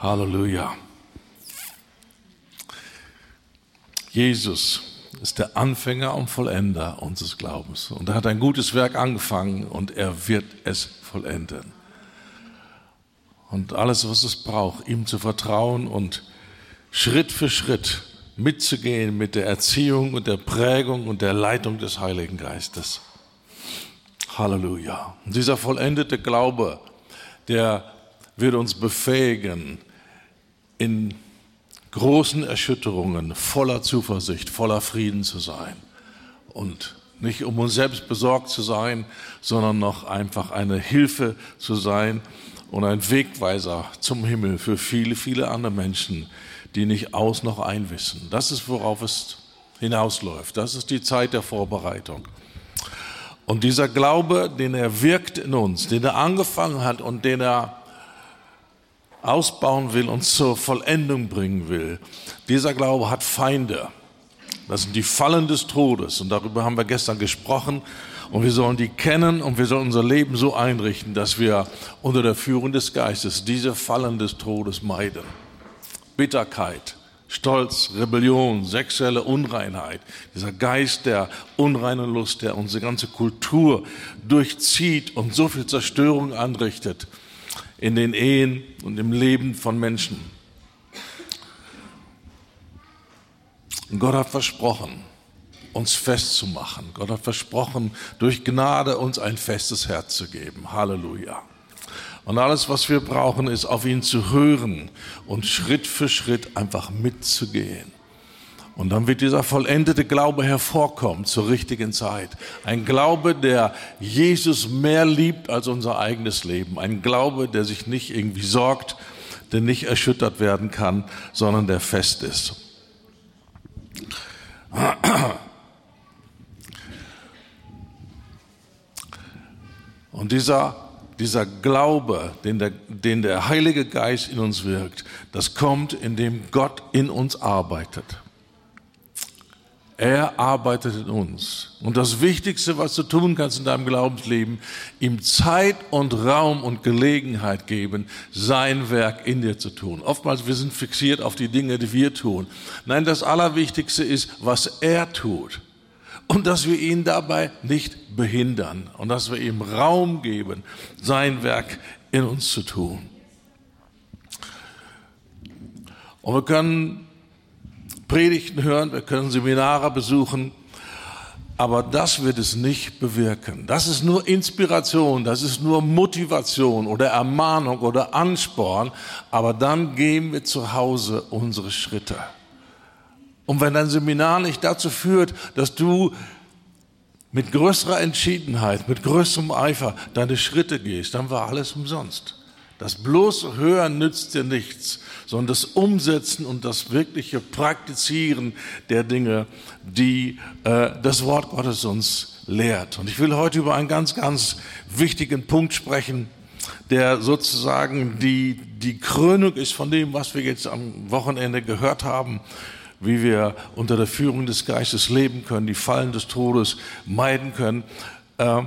Halleluja. Jesus ist der Anfänger und Vollender unseres Glaubens. Und er hat ein gutes Werk angefangen und er wird es vollenden. Und alles, was es braucht, ihm zu vertrauen und Schritt für Schritt mitzugehen mit der Erziehung und der Prägung und der Leitung des Heiligen Geistes. Halleluja. Und dieser vollendete Glaube, der wird uns befähigen, in großen Erschütterungen voller Zuversicht, voller Frieden zu sein. Und nicht um uns selbst besorgt zu sein, sondern noch einfach eine Hilfe zu sein und ein Wegweiser zum Himmel für viele, viele andere Menschen, die nicht aus noch einwissen. Das ist, worauf es hinausläuft. Das ist die Zeit der Vorbereitung. Und dieser Glaube, den er wirkt in uns, den er angefangen hat und den er ausbauen will und zur Vollendung bringen will, dieser Glaube hat Feinde. Das sind die Fallen des Todes. Und darüber haben wir gestern gesprochen. Und wir sollen die kennen und wir sollen unser Leben so einrichten, dass wir unter der Führung des Geistes diese Fallen des Todes meiden. Bitterkeit, Stolz, Rebellion, sexuelle Unreinheit, dieser Geist der unreinen Lust, der unsere ganze Kultur durchzieht und so viel Zerstörung anrichtet in den Ehen und im Leben von Menschen. Gott hat versprochen, uns festzumachen. Gott hat versprochen, durch Gnade uns ein festes Herz zu geben. Halleluja. Und alles, was wir brauchen, ist auf ihn zu hören und Schritt für Schritt einfach mitzugehen. Und dann wird dieser vollendete Glaube hervorkommen zur richtigen Zeit. Ein Glaube, der Jesus mehr liebt als unser eigenes Leben. Ein Glaube, der sich nicht irgendwie sorgt, der nicht erschüttert werden kann, sondern der fest ist. Und dieser, dieser Glaube, den der, den der Heilige Geist in uns wirkt, das kommt, indem Gott in uns arbeitet. Er arbeitet in uns. Und das Wichtigste, was du tun kannst in deinem Glaubensleben, ihm Zeit und Raum und Gelegenheit geben, sein Werk in dir zu tun. Oftmals wir sind fixiert auf die Dinge, die wir tun. Nein, das Allerwichtigste ist, was er tut. Und dass wir ihn dabei nicht behindern und dass wir ihm Raum geben, sein Werk in uns zu tun. Und wir können Predigten hören, wir können Seminare besuchen, aber das wird es nicht bewirken. Das ist nur Inspiration, das ist nur Motivation oder Ermahnung oder Ansporn, aber dann gehen wir zu Hause unsere Schritte. Und wenn dein Seminar nicht dazu führt, dass du mit größerer Entschiedenheit, mit größerem Eifer deine Schritte gehst, dann war alles umsonst. Das bloße Hören nützt dir nichts, sondern das Umsetzen und das wirkliche Praktizieren der Dinge, die äh, das Wort Gottes uns lehrt. Und ich will heute über einen ganz, ganz wichtigen Punkt sprechen, der sozusagen die, die Krönung ist von dem, was wir jetzt am Wochenende gehört haben, wie wir unter der Führung des Geistes leben können, die Fallen des Todes meiden können. Äh,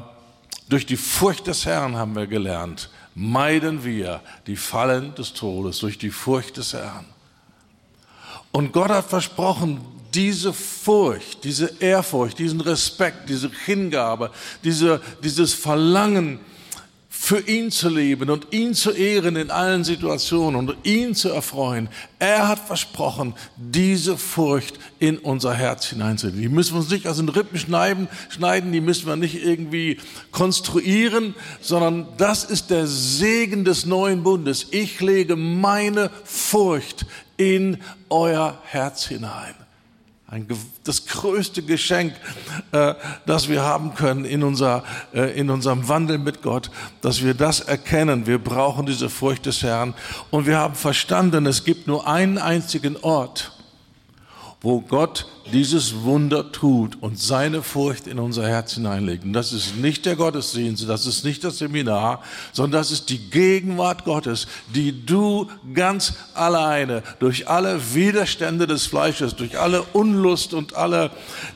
durch die Furcht des Herrn haben wir gelernt, meiden wir die Fallen des Todes durch die Furcht des Herrn. Und Gott hat versprochen, diese Furcht, diese Ehrfurcht, diesen Respekt, diese Hingabe, diese, dieses Verlangen, für ihn zu leben und ihn zu ehren in allen Situationen und ihn zu erfreuen. Er hat versprochen, diese Furcht in unser Herz hineinzulegen. Die müssen wir uns nicht aus den Rippen schneiden, schneiden, die müssen wir nicht irgendwie konstruieren, sondern das ist der Segen des neuen Bundes. Ich lege meine Furcht in euer Herz hinein. Ein, das größte Geschenk, äh, das wir haben können in, unser, äh, in unserem Wandel mit Gott, dass wir das erkennen. Wir brauchen diese Furcht des Herrn. Und wir haben verstanden, es gibt nur einen einzigen Ort, wo Gott dieses Wunder tut und seine Furcht in unser Herz hineinlegt. Und das ist nicht der Gottesdienst, das ist nicht das Seminar, sondern das ist die Gegenwart Gottes, die du ganz alleine durch alle Widerstände des Fleisches, durch alle Unlust und alle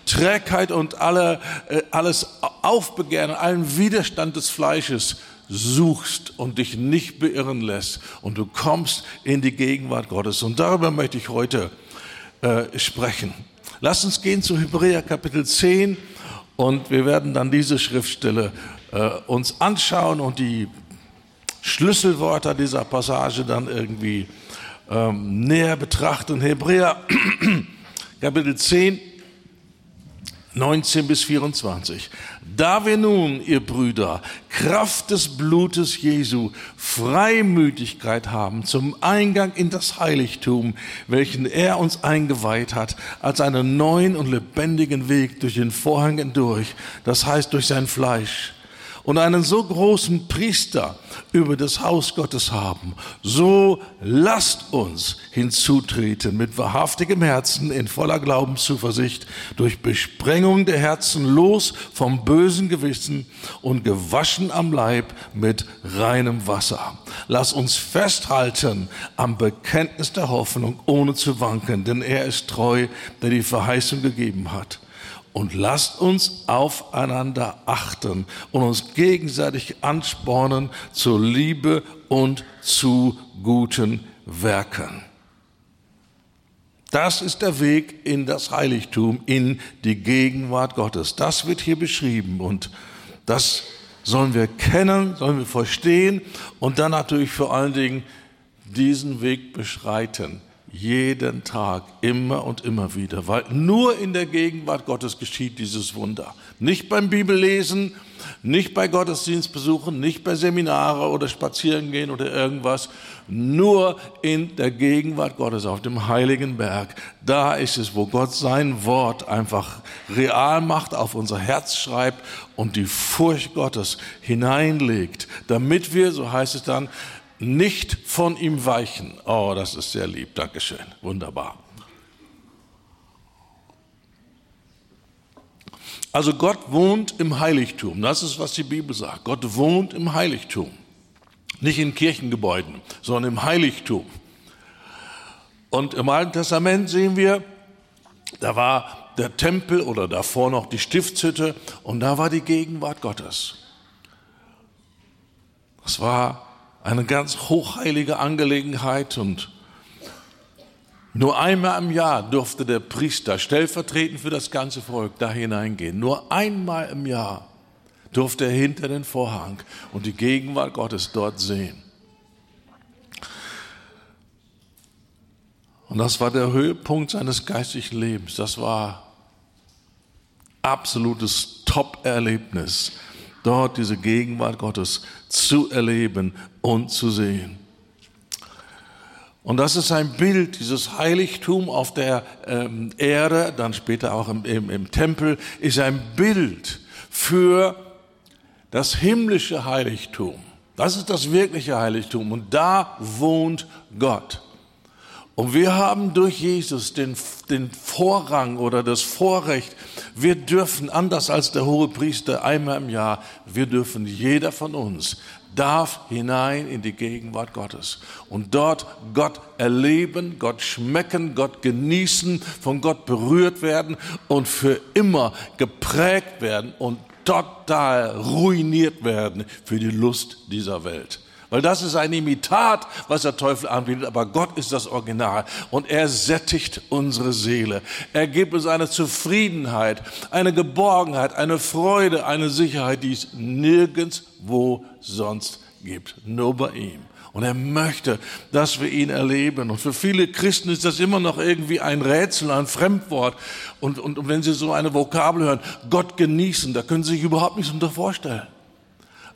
Trägheit und alle, äh, alles Aufbegehren, allen Widerstand des Fleisches suchst und dich nicht beirren lässt und du kommst in die Gegenwart Gottes. Und darüber möchte ich heute äh, sprechen. Lass uns gehen zu Hebräer Kapitel 10 und wir werden dann diese Schriftstelle äh, uns anschauen und die Schlüsselwörter dieser Passage dann irgendwie ähm, näher betrachten. Hebräer Kapitel 10, 19 bis 24. Da wir nun, ihr Brüder, Kraft des Blutes Jesu Freimütigkeit haben zum Eingang in das Heiligtum, welchen er uns eingeweiht hat, als einen neuen und lebendigen Weg durch den Vorhang hindurch, das heißt durch sein Fleisch, und einen so großen Priester über das Haus Gottes haben, so lasst uns hinzutreten mit wahrhaftigem Herzen in voller Glaubenszuversicht durch Besprengung der Herzen los vom bösen Gewissen und gewaschen am Leib mit reinem Wasser. Lass uns festhalten am Bekenntnis der Hoffnung, ohne zu wanken, denn er ist treu, der die Verheißung gegeben hat und lasst uns aufeinander achten und uns gegenseitig anspornen zur Liebe und zu guten Werken. Das ist der Weg in das Heiligtum, in die Gegenwart Gottes. Das wird hier beschrieben und das sollen wir kennen, sollen wir verstehen und dann natürlich vor allen Dingen diesen Weg beschreiten jeden Tag, immer und immer wieder, weil nur in der Gegenwart Gottes geschieht dieses Wunder. Nicht beim Bibellesen, nicht bei Gottesdienstbesuchen, nicht bei Seminare oder Spazierengehen oder irgendwas, nur in der Gegenwart Gottes auf dem heiligen Berg. Da ist es, wo Gott sein Wort einfach real macht, auf unser Herz schreibt und die Furcht Gottes hineinlegt, damit wir, so heißt es dann, nicht von ihm weichen. Oh, das ist sehr lieb. Dankeschön. Wunderbar. Also Gott wohnt im Heiligtum. Das ist, was die Bibel sagt. Gott wohnt im Heiligtum. Nicht in Kirchengebäuden, sondern im Heiligtum. Und im Alten Testament sehen wir, da war der Tempel oder davor noch die Stiftshütte und da war die Gegenwart Gottes. Das war eine ganz hochheilige Angelegenheit und nur einmal im Jahr durfte der Priester stellvertretend für das ganze Volk da hineingehen. Nur einmal im Jahr durfte er hinter den Vorhang und die Gegenwart Gottes dort sehen. Und das war der Höhepunkt seines geistlichen Lebens. Das war absolutes Top-Erlebnis dort diese Gegenwart Gottes zu erleben und zu sehen. Und das ist ein Bild, dieses Heiligtum auf der ähm, Erde, dann später auch im, im, im Tempel, ist ein Bild für das himmlische Heiligtum. Das ist das wirkliche Heiligtum und da wohnt Gott. Und wir haben durch Jesus den, den Vorrang oder das Vorrecht, wir dürfen, anders als der hohe Priester einmal im Jahr, wir dürfen, jeder von uns darf hinein in die Gegenwart Gottes und dort Gott erleben, Gott schmecken, Gott genießen, von Gott berührt werden und für immer geprägt werden und total ruiniert werden für die Lust dieser Welt. Weil das ist ein Imitat, was der Teufel anbietet, aber Gott ist das Original und er sättigt unsere Seele. Er gibt uns eine Zufriedenheit, eine Geborgenheit, eine Freude, eine Sicherheit, die es nirgendwo sonst gibt, nur bei ihm. Und er möchte, dass wir ihn erleben. Und für viele Christen ist das immer noch irgendwie ein Rätsel, ein Fremdwort. Und, und, und wenn sie so eine Vokabel hören, Gott genießen, da können sie sich überhaupt nichts unter vorstellen.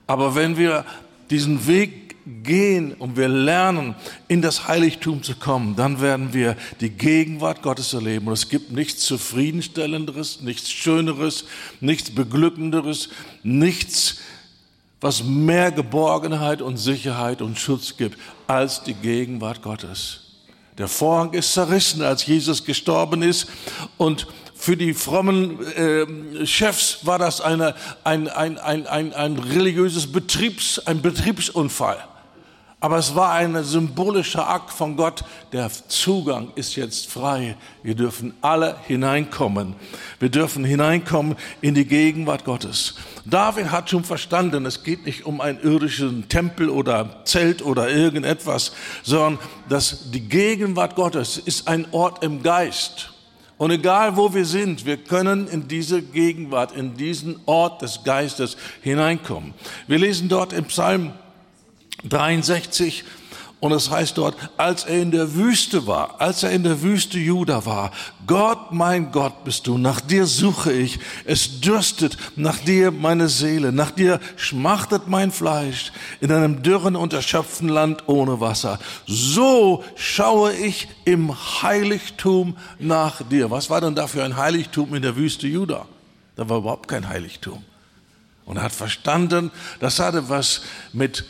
Aber wenn wir diesen Weg gehen und wir lernen, in das Heiligtum zu kommen, dann werden wir die Gegenwart Gottes erleben. Und es gibt nichts zufriedenstellenderes, nichts Schöneres, nichts Beglückenderes, nichts, was mehr Geborgenheit und Sicherheit und Schutz gibt, als die Gegenwart Gottes. Der Vorhang ist zerrissen, als Jesus gestorben ist und für die frommen äh, Chefs war das eine, ein, ein, ein, ein, ein religiöses Betriebs, ein Betriebsunfall. Aber es war ein symbolischer Akt von Gott. Der Zugang ist jetzt frei. Wir dürfen alle hineinkommen. Wir dürfen hineinkommen in die Gegenwart Gottes. David hat schon verstanden, es geht nicht um einen irdischen Tempel oder Zelt oder irgendetwas, sondern dass die Gegenwart Gottes ist ein Ort im Geist. Und egal wo wir sind, wir können in diese Gegenwart, in diesen Ort des Geistes hineinkommen. Wir lesen dort im Psalm 63 und es heißt dort, als er in der Wüste war, als er in der Wüste Juda war, Gott, mein Gott bist du, nach dir suche ich, es dürstet nach dir meine Seele, nach dir schmachtet mein Fleisch in einem dürren und erschöpften Land ohne Wasser. So schaue ich im Heiligtum nach dir. Was war denn da für ein Heiligtum in der Wüste Juda? Da war überhaupt kein Heiligtum. Und er hat verstanden, das hatte was mit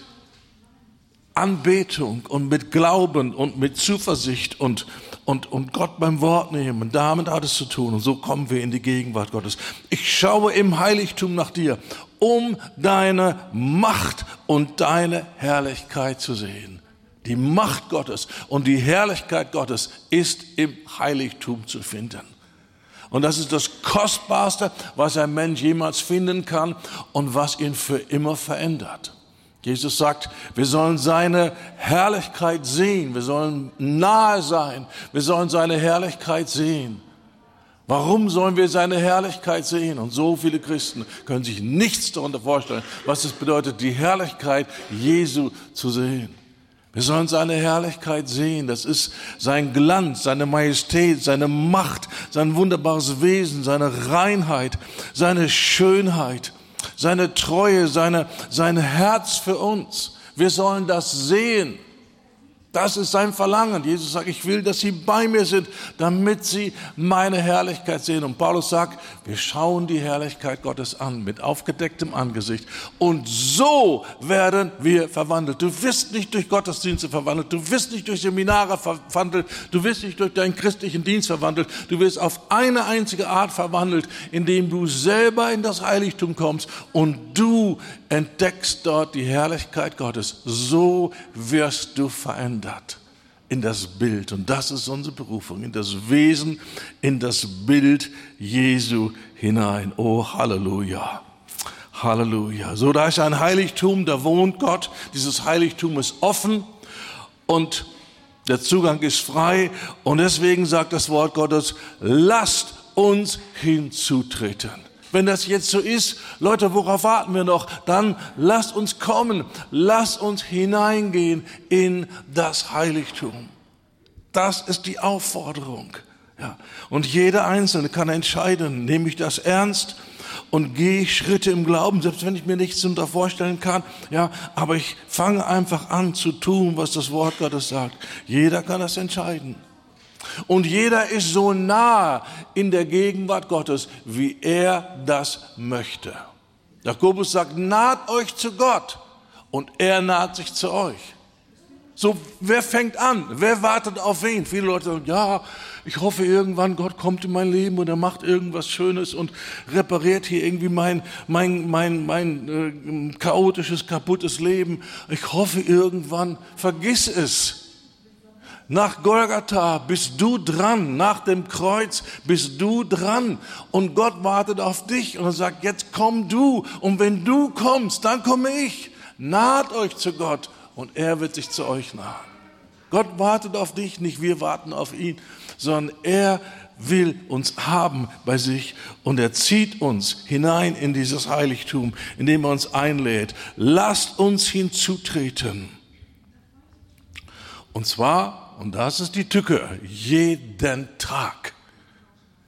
Anbetung und mit Glauben und mit Zuversicht und, und, und Gott beim Wort nehmen. Damit hat es zu tun. Und so kommen wir in die Gegenwart Gottes. Ich schaue im Heiligtum nach dir, um deine Macht und deine Herrlichkeit zu sehen. Die Macht Gottes und die Herrlichkeit Gottes ist im Heiligtum zu finden. Und das ist das Kostbarste, was ein Mensch jemals finden kann und was ihn für immer verändert. Jesus sagt, wir sollen seine Herrlichkeit sehen, wir sollen nahe sein, wir sollen seine Herrlichkeit sehen. Warum sollen wir seine Herrlichkeit sehen? Und so viele Christen können sich nichts darunter vorstellen, was es bedeutet, die Herrlichkeit Jesu zu sehen. Wir sollen seine Herrlichkeit sehen. Das ist sein Glanz, seine Majestät, seine Macht, sein wunderbares Wesen, seine Reinheit, seine Schönheit seine Treue, seine, sein Herz für uns. Wir sollen das sehen. Das ist sein Verlangen. Jesus sagt, ich will, dass sie bei mir sind, damit sie meine Herrlichkeit sehen. Und Paulus sagt, wir schauen die Herrlichkeit Gottes an mit aufgedecktem Angesicht. Und so werden wir verwandelt. Du wirst nicht durch Gottesdienste verwandelt. Du wirst nicht durch Seminare verwandelt. Du wirst nicht durch deinen christlichen Dienst verwandelt. Du wirst auf eine einzige Art verwandelt, indem du selber in das Heiligtum kommst und du entdeckst dort die Herrlichkeit Gottes. So wirst du verändert in das Bild. Und das ist unsere Berufung, in das Wesen, in das Bild Jesu hinein. Oh, Halleluja. Halleluja. So, da ist ein Heiligtum, da wohnt Gott. Dieses Heiligtum ist offen und der Zugang ist frei. Und deswegen sagt das Wort Gottes, lasst uns hinzutreten. Wenn das jetzt so ist, Leute, worauf warten wir noch? Dann lasst uns kommen, lasst uns hineingehen in das Heiligtum. Das ist die Aufforderung. Ja. Und jeder Einzelne kann entscheiden, nehme ich das ernst und gehe ich Schritte im Glauben, selbst wenn ich mir nichts darunter vorstellen kann. Ja, aber ich fange einfach an zu tun, was das Wort Gottes sagt. Jeder kann das entscheiden. Und jeder ist so nah in der Gegenwart Gottes, wie er das möchte. Jakobus sagt, naht euch zu Gott und er naht sich zu euch. So, wer fängt an? Wer wartet auf wen? Viele Leute sagen, ja, ich hoffe irgendwann, Gott kommt in mein Leben und er macht irgendwas Schönes und repariert hier irgendwie mein, mein, mein, mein äh, chaotisches, kaputtes Leben. Ich hoffe irgendwann, vergiss es. Nach Golgatha bist du dran, nach dem Kreuz bist du dran und Gott wartet auf dich und er sagt, jetzt komm du und wenn du kommst, dann komme ich. Naht euch zu Gott und er wird sich zu euch nahen. Gott wartet auf dich, nicht wir warten auf ihn, sondern er will uns haben bei sich und er zieht uns hinein in dieses Heiligtum, indem er uns einlädt. Lasst uns hinzutreten. Und zwar und das ist die Tücke, jeden Tag.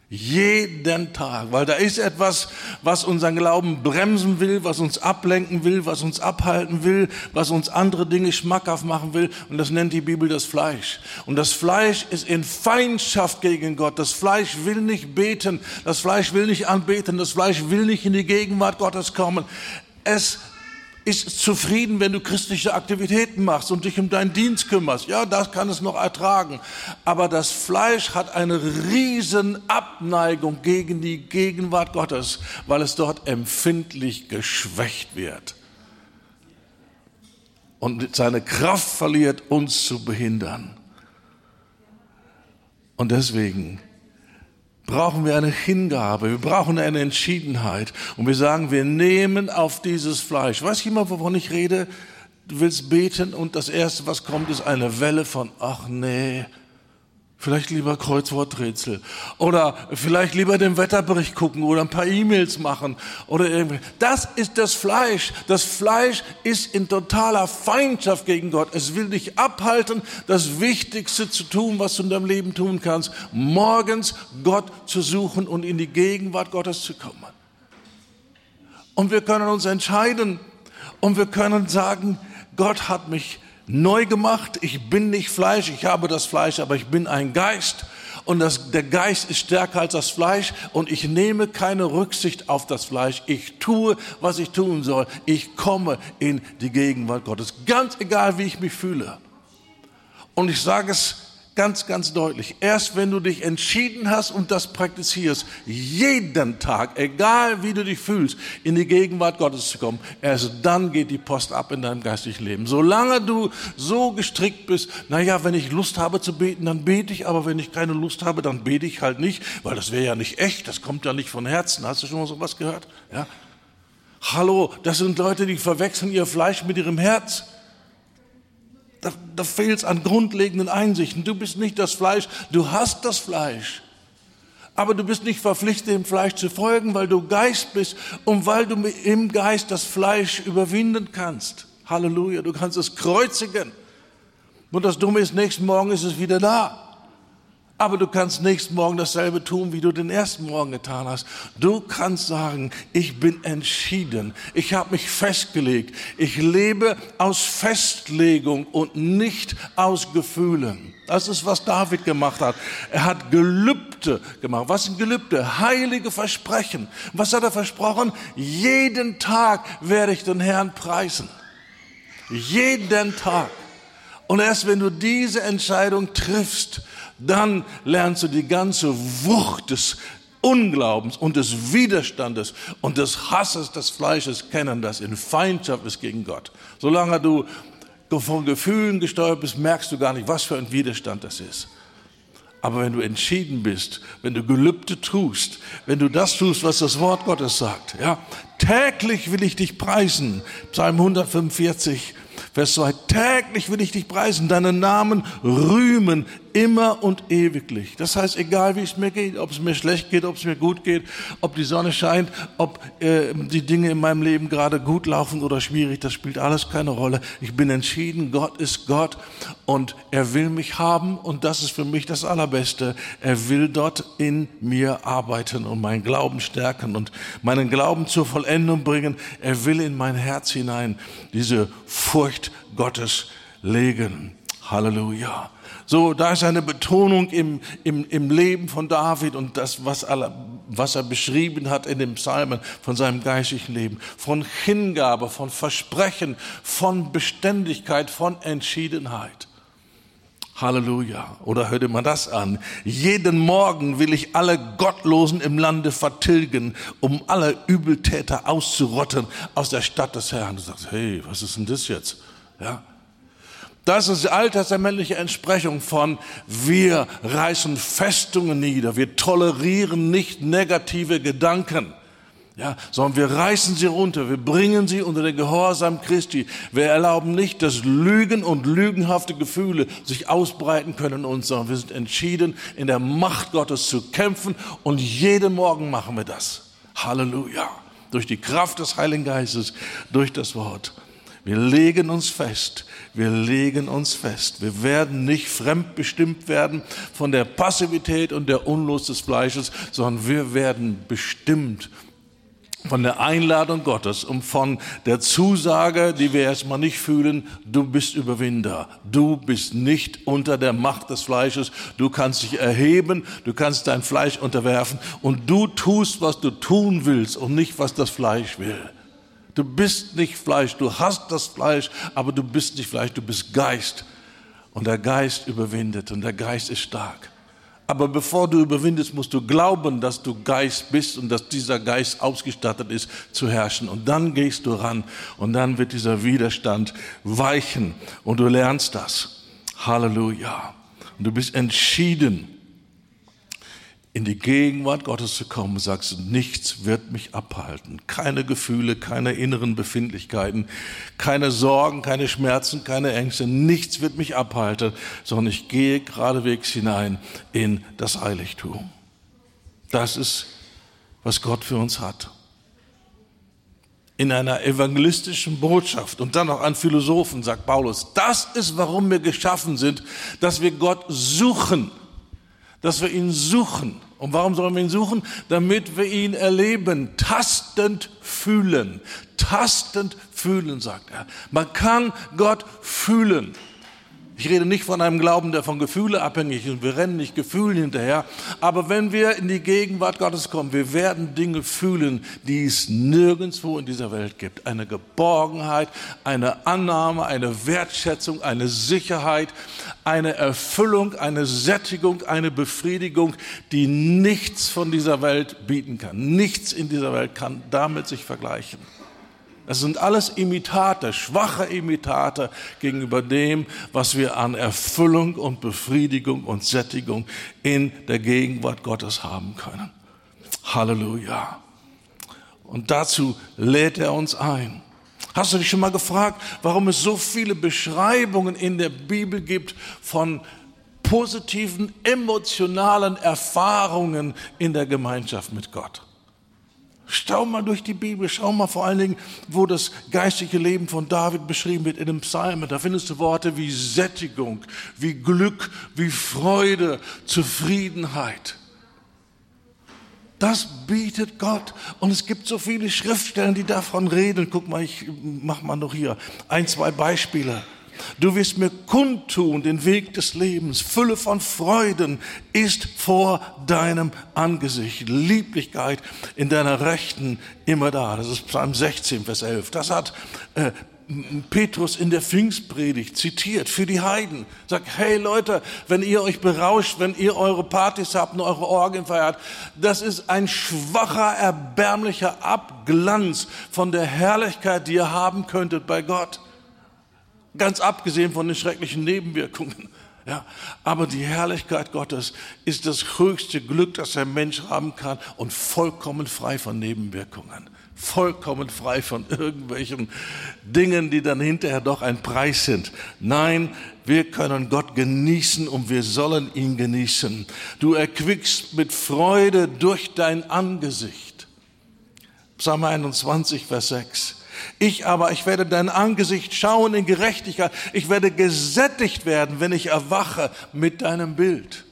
Jeden Tag, weil da ist etwas, was unseren Glauben bremsen will, was uns ablenken will, was uns abhalten will, was uns andere Dinge schmackhaft machen will. Und das nennt die Bibel das Fleisch. Und das Fleisch ist in Feindschaft gegen Gott. Das Fleisch will nicht beten, das Fleisch will nicht anbeten, das Fleisch will nicht in die Gegenwart Gottes kommen. Es ist zufrieden, wenn du christliche Aktivitäten machst und dich um deinen Dienst kümmerst. Ja, das kann es noch ertragen. Aber das Fleisch hat eine riesen Abneigung gegen die Gegenwart Gottes, weil es dort empfindlich geschwächt wird. und seine Kraft verliert, uns zu behindern. Und deswegen brauchen wir eine Hingabe, wir brauchen eine Entschiedenheit. Und wir sagen, wir nehmen auf dieses Fleisch. Weiß jemand, wovon ich rede? Du willst beten und das Erste, was kommt, ist eine Welle von, ach nee, Vielleicht lieber Kreuzworträtsel. Oder vielleicht lieber den Wetterbericht gucken oder ein paar E-Mails machen oder irgendwie. Das ist das Fleisch. Das Fleisch ist in totaler Feindschaft gegen Gott. Es will dich abhalten, das Wichtigste zu tun, was du in deinem Leben tun kannst. Morgens Gott zu suchen und in die Gegenwart Gottes zu kommen. Und wir können uns entscheiden und wir können sagen, Gott hat mich neu gemacht. Ich bin nicht Fleisch, ich habe das Fleisch, aber ich bin ein Geist. Und das, der Geist ist stärker als das Fleisch und ich nehme keine Rücksicht auf das Fleisch. Ich tue, was ich tun soll. Ich komme in die Gegenwart Gottes. Ganz egal, wie ich mich fühle. Und ich sage es ganz, ganz deutlich. Erst wenn du dich entschieden hast und das praktizierst, jeden Tag, egal wie du dich fühlst, in die Gegenwart Gottes zu kommen, erst dann geht die Post ab in deinem geistlichen Leben. Solange du so gestrickt bist, naja, wenn ich Lust habe zu beten, dann bete ich, aber wenn ich keine Lust habe, dann bete ich halt nicht, weil das wäre ja nicht echt, das kommt ja nicht von Herzen. Hast du schon mal sowas gehört? Ja? Hallo, das sind Leute, die verwechseln ihr Fleisch mit ihrem Herz. Da, da fehlt es an grundlegenden Einsichten. Du bist nicht das Fleisch, du hast das Fleisch. Aber du bist nicht verpflichtet, dem Fleisch zu folgen, weil du Geist bist und weil du im Geist das Fleisch überwinden kannst. Halleluja, du kannst es kreuzigen. Und das Dumme ist, nächsten Morgen ist es wieder da. Aber du kannst nächsten Morgen dasselbe tun, wie du den ersten Morgen getan hast. Du kannst sagen, ich bin entschieden. Ich habe mich festgelegt. Ich lebe aus Festlegung und nicht aus Gefühlen. Das ist, was David gemacht hat. Er hat Gelübde gemacht. Was sind Gelübde? Heilige Versprechen. Was hat er versprochen? Jeden Tag werde ich den Herrn preisen. Jeden Tag. Und erst wenn du diese Entscheidung triffst, dann lernst du die ganze Wucht des Unglaubens und des Widerstandes und des Hasses des Fleisches kennen, das in Feindschaft ist gegen Gott. Solange du von Gefühlen gesteuert bist, merkst du gar nicht, was für ein Widerstand das ist. Aber wenn du entschieden bist, wenn du Gelübde tust, wenn du das tust, was das Wort Gottes sagt, ja, täglich will ich dich preisen. Psalm 145, Vers 2, täglich will ich dich preisen, deinen Namen rühmen, immer und ewiglich. Das heißt, egal wie es mir geht, ob es mir schlecht geht, ob es mir gut geht, ob die Sonne scheint, ob äh, die Dinge in meinem Leben gerade gut laufen oder schwierig, das spielt alles keine Rolle. Ich bin entschieden, Gott ist Gott und er will mich haben und das ist für mich das Allerbeste. Er will dort in mir arbeiten und meinen Glauben stärken und meinen Glauben zur Vollendung bringen. Er will in mein Herz hinein diese Furcht Gottes legen. Halleluja. So, da ist eine Betonung im, im, im Leben von David und das, was, alle, was er beschrieben hat in den Psalmen von seinem geistlichen Leben. Von Hingabe, von Versprechen, von Beständigkeit, von Entschiedenheit. Halleluja. Oder hörte man das an? Jeden Morgen will ich alle Gottlosen im Lande vertilgen, um alle Übeltäter auszurotten aus der Stadt des Herrn. Du sagst, hey, was ist denn das jetzt? Ja. Das ist die alttestamentliche Entsprechung von wir reißen Festungen nieder, wir tolerieren nicht negative Gedanken ja, sondern wir reißen sie runter, wir bringen sie unter den Gehorsam Christi. Wir erlauben nicht, dass Lügen und lügenhafte Gefühle sich ausbreiten können in uns, sondern wir sind entschieden, in der Macht Gottes zu kämpfen und jeden Morgen machen wir das. Halleluja. Durch die Kraft des Heiligen Geistes, durch das Wort. Wir legen uns fest, wir legen uns fest. Wir werden nicht fremdbestimmt werden von der Passivität und der Unlust des Fleisches, sondern wir werden bestimmt von der Einladung Gottes und von der Zusage, die wir erstmal nicht fühlen, du bist Überwinder. Du bist nicht unter der Macht des Fleisches. Du kannst dich erheben, du kannst dein Fleisch unterwerfen und du tust, was du tun willst und nicht, was das Fleisch will. Du bist nicht Fleisch, du hast das Fleisch, aber du bist nicht Fleisch, du bist Geist. Und der Geist überwindet und der Geist ist stark. Aber bevor du überwindest, musst du glauben, dass du Geist bist und dass dieser Geist ausgestattet ist zu herrschen. Und dann gehst du ran und dann wird dieser Widerstand weichen und du lernst das. Halleluja. Und du bist entschieden, in die Gegenwart Gottes zu kommen, sagst du, nichts wird mich abhalten. Keine Gefühle, keine inneren Befindlichkeiten, keine Sorgen, keine Schmerzen, keine Ängste. Nichts wird mich abhalten, sondern ich gehe geradewegs hinein in das Heiligtum. Das ist, was Gott für uns hat. In einer evangelistischen Botschaft und dann noch an Philosophen, sagt Paulus, das ist, warum wir geschaffen sind, dass wir Gott suchen dass wir ihn suchen. Und warum sollen wir ihn suchen? Damit wir ihn erleben, tastend fühlen. Tastend fühlen, sagt er. Man kann Gott fühlen. Ich rede nicht von einem Glauben, der von Gefühle abhängig ist. Wir rennen nicht Gefühlen hinterher. Aber wenn wir in die Gegenwart Gottes kommen, wir werden Dinge fühlen, die es nirgendwo in dieser Welt gibt. Eine Geborgenheit, eine Annahme, eine Wertschätzung, eine Sicherheit, eine Erfüllung, eine Sättigung, eine Befriedigung, die nichts von dieser Welt bieten kann. Nichts in dieser Welt kann damit sich vergleichen. Es sind alles Imitate, schwache Imitate gegenüber dem, was wir an Erfüllung und Befriedigung und Sättigung in der Gegenwart Gottes haben können. Halleluja. Und dazu lädt er uns ein. Hast du dich schon mal gefragt, warum es so viele Beschreibungen in der Bibel gibt von positiven emotionalen Erfahrungen in der Gemeinschaft mit Gott? Schau mal durch die Bibel, schau mal vor allen Dingen, wo das geistige Leben von David beschrieben wird in den Psalmen. Da findest du Worte wie Sättigung, wie Glück, wie Freude, Zufriedenheit. Das bietet Gott. Und es gibt so viele Schriftstellen, die davon reden. Guck mal, ich mach mal noch hier ein, zwei Beispiele. Du wirst mir kundtun den Weg des Lebens. Fülle von Freuden ist vor deinem Angesicht. Lieblichkeit in deiner Rechten immer da. Das ist Psalm 16, Vers 11. Das hat äh, Petrus in der Pfingstpredigt zitiert für die Heiden. Sagt, hey Leute, wenn ihr euch berauscht, wenn ihr eure Partys habt und eure Orgien feiert, das ist ein schwacher, erbärmlicher Abglanz von der Herrlichkeit, die ihr haben könntet bei Gott. Ganz abgesehen von den schrecklichen Nebenwirkungen. Ja, aber die Herrlichkeit Gottes ist das höchste Glück, das ein Mensch haben kann und vollkommen frei von Nebenwirkungen. Vollkommen frei von irgendwelchen Dingen, die dann hinterher doch ein Preis sind. Nein, wir können Gott genießen und wir sollen ihn genießen. Du erquickst mit Freude durch dein Angesicht. Psalm 21, Vers 6. Ich aber, ich werde dein Angesicht schauen in Gerechtigkeit. Ich werde gesättigt werden, wenn ich erwache mit deinem Bild.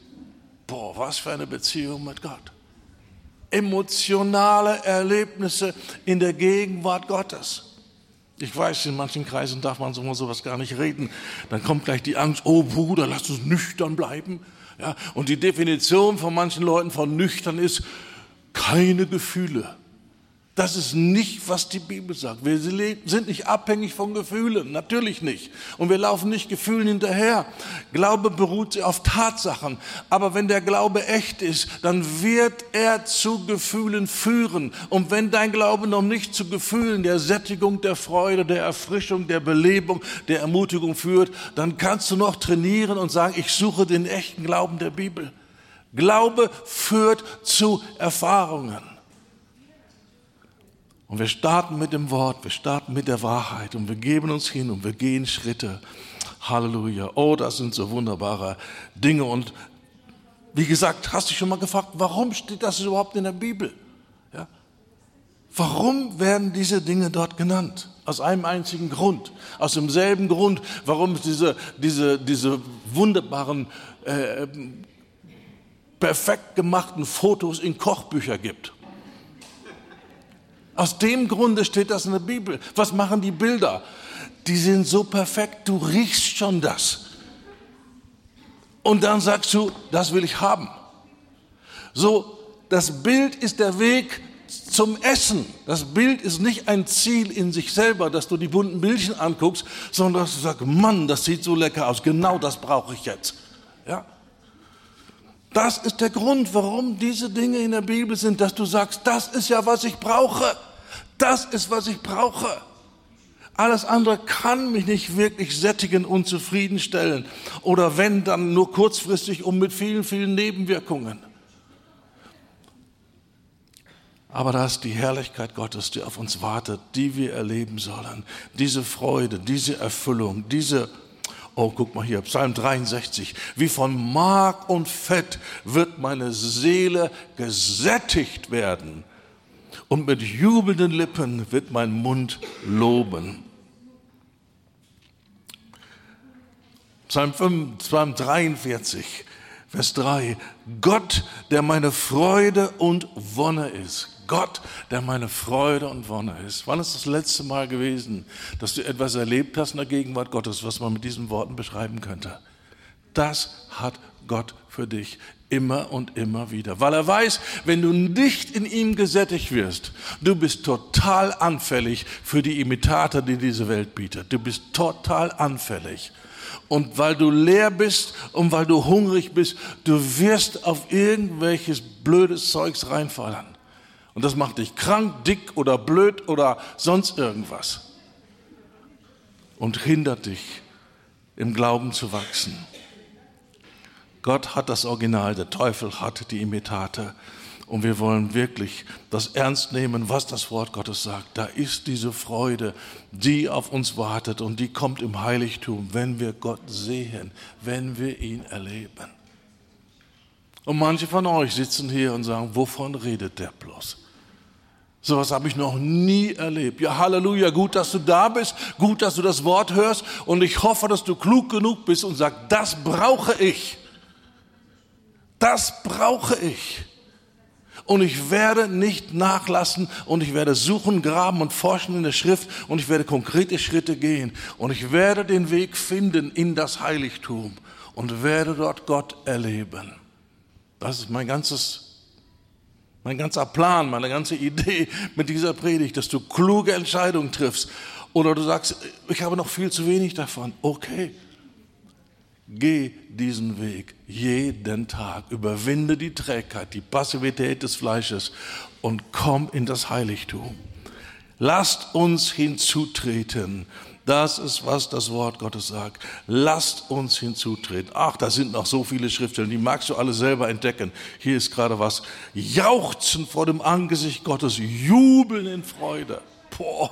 Boah, was für eine Beziehung mit Gott. Emotionale Erlebnisse in der Gegenwart Gottes. Ich weiß, in manchen Kreisen darf man so sowas gar nicht reden. Dann kommt gleich die Angst, oh Bruder, lass uns nüchtern bleiben. Ja, und die Definition von manchen Leuten von nüchtern ist keine Gefühle. Das ist nicht, was die Bibel sagt. Wir sind nicht abhängig von Gefühlen, natürlich nicht. Und wir laufen nicht Gefühlen hinterher. Glaube beruht auf Tatsachen. Aber wenn der Glaube echt ist, dann wird er zu Gefühlen führen. Und wenn dein Glaube noch nicht zu Gefühlen der Sättigung, der Freude, der Erfrischung, der Belebung, der Ermutigung führt, dann kannst du noch trainieren und sagen, ich suche den echten Glauben der Bibel. Glaube führt zu Erfahrungen. Und wir starten mit dem Wort, wir starten mit der Wahrheit und wir geben uns hin und wir gehen Schritte. Halleluja. Oh, das sind so wunderbare Dinge. Und wie gesagt, hast du schon mal gefragt, warum steht das überhaupt in der Bibel? Ja? Warum werden diese Dinge dort genannt? Aus einem einzigen Grund. Aus demselben Grund, warum es diese, diese, diese wunderbaren, äh, perfekt gemachten Fotos in Kochbücher gibt. Aus dem Grunde steht das in der Bibel. Was machen die Bilder? Die sind so perfekt, du riechst schon das. Und dann sagst du, das will ich haben. So, das Bild ist der Weg zum Essen. Das Bild ist nicht ein Ziel in sich selber, dass du die bunten Bildchen anguckst, sondern dass du sagst, Mann, das sieht so lecker aus. Genau das brauche ich jetzt. Ja? Das ist der Grund, warum diese Dinge in der Bibel sind, dass du sagst, das ist ja, was ich brauche. Das ist, was ich brauche. Alles andere kann mich nicht wirklich sättigen und zufriedenstellen. Oder wenn, dann nur kurzfristig und mit vielen, vielen Nebenwirkungen. Aber da ist die Herrlichkeit Gottes, die auf uns wartet, die wir erleben sollen. Diese Freude, diese Erfüllung, diese, oh, guck mal hier, Psalm 63. Wie von Mark und Fett wird meine Seele gesättigt werden. Und mit jubelnden Lippen wird mein Mund loben. Psalm, 5, Psalm 43, Vers 3. Gott, der meine Freude und Wonne ist. Gott, der meine Freude und Wonne ist. Wann ist das letzte Mal gewesen, dass du etwas erlebt hast in der Gegenwart Gottes, was man mit diesen Worten beschreiben könnte? Das hat Gott für dich immer und immer wieder, weil er weiß, wenn du nicht in ihm gesättigt wirst, du bist total anfällig für die Imitate, die diese Welt bietet. Du bist total anfällig. Und weil du leer bist und weil du hungrig bist, du wirst auf irgendwelches blödes Zeugs reinfallen. Und das macht dich krank, dick oder blöd oder sonst irgendwas. Und hindert dich, im Glauben zu wachsen. Gott hat das Original, der Teufel hat die Imitate. Und wir wollen wirklich das ernst nehmen, was das Wort Gottes sagt. Da ist diese Freude, die auf uns wartet und die kommt im Heiligtum, wenn wir Gott sehen, wenn wir ihn erleben. Und manche von euch sitzen hier und sagen, wovon redet der bloß? Sowas habe ich noch nie erlebt. Ja, Halleluja, gut, dass du da bist, gut, dass du das Wort hörst und ich hoffe, dass du klug genug bist und sagst, das brauche ich. Das brauche ich und ich werde nicht nachlassen und ich werde suchen, graben und forschen in der Schrift und ich werde konkrete Schritte gehen und ich werde den Weg finden in das Heiligtum und werde dort Gott erleben. Das ist mein ganzes, mein ganzer Plan, meine ganze Idee mit dieser Predigt, dass du kluge Entscheidungen triffst oder du sagst, ich habe noch viel zu wenig davon. Okay. Geh diesen Weg jeden Tag, überwinde die Trägheit, die Passivität des Fleisches und komm in das Heiligtum. Lasst uns hinzutreten. Das ist, was das Wort Gottes sagt. Lasst uns hinzutreten. Ach, da sind noch so viele Schriftstellen, die magst du alle selber entdecken. Hier ist gerade was. Jauchzen vor dem Angesicht Gottes, jubeln in Freude. Boah.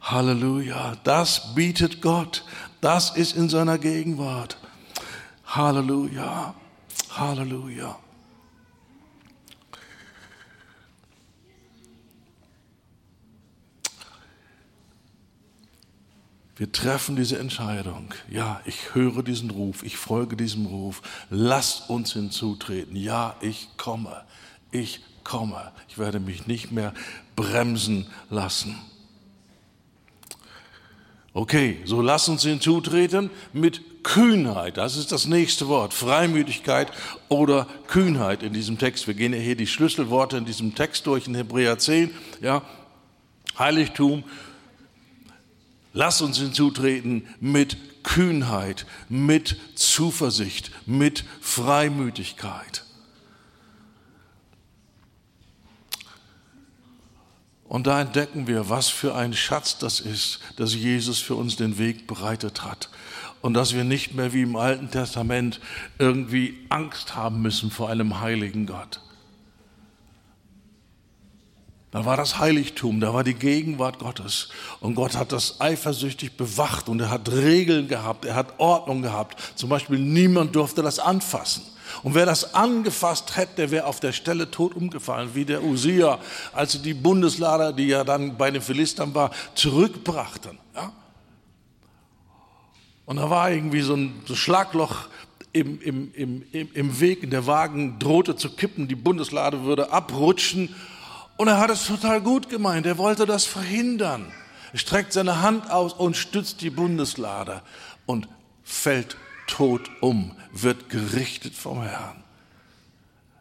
Halleluja, das bietet Gott. Das ist in seiner Gegenwart. Halleluja, Halleluja. Wir treffen diese Entscheidung. Ja, ich höre diesen Ruf, ich folge diesem Ruf. Lasst uns hinzutreten. Ja, ich komme. Ich komme. Ich werde mich nicht mehr bremsen lassen. Okay, so lass uns hinzutreten mit Kühnheit. Das ist das nächste Wort. Freimütigkeit oder Kühnheit in diesem Text. Wir gehen ja hier die Schlüsselworte in diesem Text durch in Hebräer 10. Ja, Heiligtum. Lass uns hinzutreten mit Kühnheit, mit Zuversicht, mit Freimütigkeit. Und da entdecken wir, was für ein Schatz das ist, dass Jesus für uns den Weg bereitet hat. Und dass wir nicht mehr wie im Alten Testament irgendwie Angst haben müssen vor einem heiligen Gott. Da war das Heiligtum, da war die Gegenwart Gottes. Und Gott hat das eifersüchtig bewacht und er hat Regeln gehabt, er hat Ordnung gehabt. Zum Beispiel niemand durfte das anfassen. Und wer das angefasst hätte, der wäre auf der Stelle tot umgefallen, wie der Usia, als sie die Bundeslader, die ja dann bei den Philistern war, zurückbrachten. Ja? Und da war irgendwie so ein Schlagloch im, im, im, im Weg, der Wagen drohte zu kippen, die Bundeslade würde abrutschen. Und er hat es total gut gemeint, er wollte das verhindern. Er streckt seine Hand aus und stützt die Bundeslade und fällt tot um, wird gerichtet vom Herrn.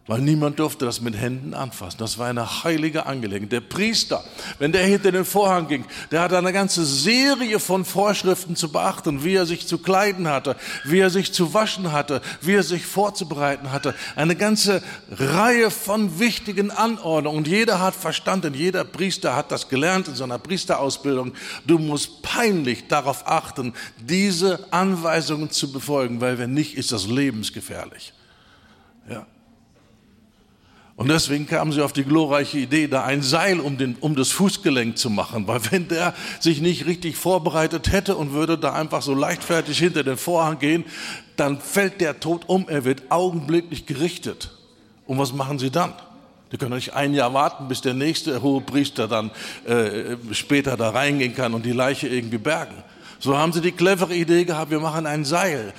Weil niemand durfte das mit Händen anfassen. Das war eine heilige Angelegenheit. Der Priester, wenn der hinter den Vorhang ging, der hatte eine ganze Serie von Vorschriften zu beachten, wie er sich zu kleiden hatte, wie er sich zu waschen hatte, wie er sich vorzubereiten hatte. Eine ganze Reihe von wichtigen Anordnungen. Und jeder hat verstanden, jeder Priester hat das gelernt in seiner Priesterausbildung. Du musst peinlich darauf achten, diese Anweisungen zu befolgen, weil wenn nicht, ist das lebensgefährlich. Ja. Und deswegen kamen sie auf die glorreiche Idee, da ein Seil um, den, um das Fußgelenk zu machen, weil wenn der sich nicht richtig vorbereitet hätte und würde da einfach so leichtfertig hinter den Vorhang gehen, dann fällt der tot um, er wird augenblicklich gerichtet. Und was machen sie dann? Die können nicht ein Jahr warten, bis der nächste hohe Priester dann äh, später da reingehen kann und die Leiche irgendwie bergen. So haben sie die clevere Idee gehabt, wir machen ein Seil.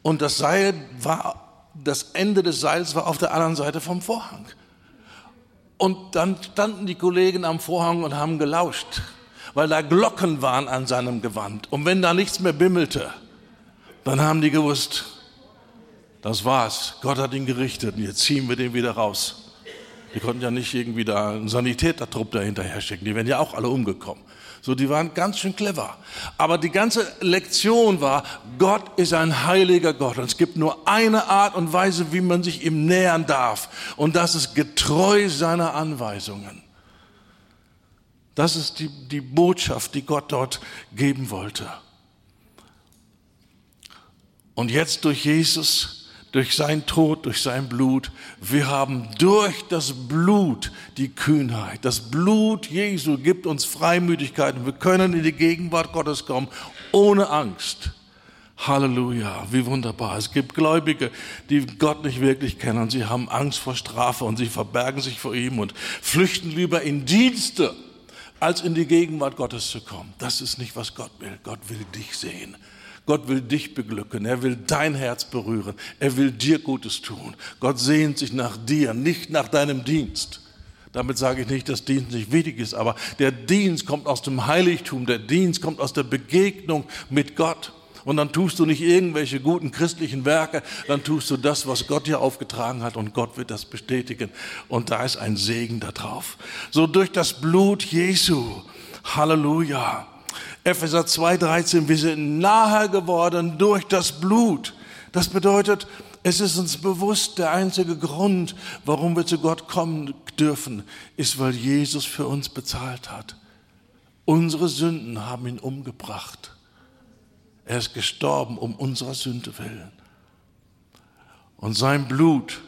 Und das Seil war das Ende des Seils war auf der anderen Seite vom Vorhang. Und dann standen die Kollegen am Vorhang und haben gelauscht, weil da Glocken waren an seinem Gewand. Und wenn da nichts mehr bimmelte, dann haben die gewusst, das war's. Gott hat ihn gerichtet und jetzt ziehen wir den wieder raus. Die konnten ja nicht irgendwie da einen Sanitätertrupp dahinterher schicken, die wären ja auch alle umgekommen. So, die waren ganz schön clever. Aber die ganze Lektion war, Gott ist ein heiliger Gott. Und es gibt nur eine Art und Weise, wie man sich ihm nähern darf. Und das ist getreu seiner Anweisungen. Das ist die, die Botschaft, die Gott dort geben wollte. Und jetzt durch Jesus durch sein Tod, durch sein Blut. Wir haben durch das Blut die Kühnheit. Das Blut Jesu gibt uns Freimütigkeit und wir können in die Gegenwart Gottes kommen ohne Angst. Halleluja, wie wunderbar. Es gibt Gläubige, die Gott nicht wirklich kennen sie haben Angst vor Strafe und sie verbergen sich vor ihm und flüchten lieber in Dienste, als in die Gegenwart Gottes zu kommen. Das ist nicht, was Gott will. Gott will dich sehen. Gott will dich beglücken. Er will dein Herz berühren. Er will dir Gutes tun. Gott sehnt sich nach dir, nicht nach deinem Dienst. Damit sage ich nicht, dass Dienst nicht wichtig ist, aber der Dienst kommt aus dem Heiligtum. Der Dienst kommt aus der Begegnung mit Gott. Und dann tust du nicht irgendwelche guten christlichen Werke, dann tust du das, was Gott dir aufgetragen hat und Gott wird das bestätigen. Und da ist ein Segen da drauf. So durch das Blut Jesu. Halleluja. Epheser 2,13, wir sind nahe geworden durch das Blut. Das bedeutet, es ist uns bewusst, der einzige Grund, warum wir zu Gott kommen dürfen, ist, weil Jesus für uns bezahlt hat. Unsere Sünden haben ihn umgebracht. Er ist gestorben um unserer Sünde willen. Und sein Blut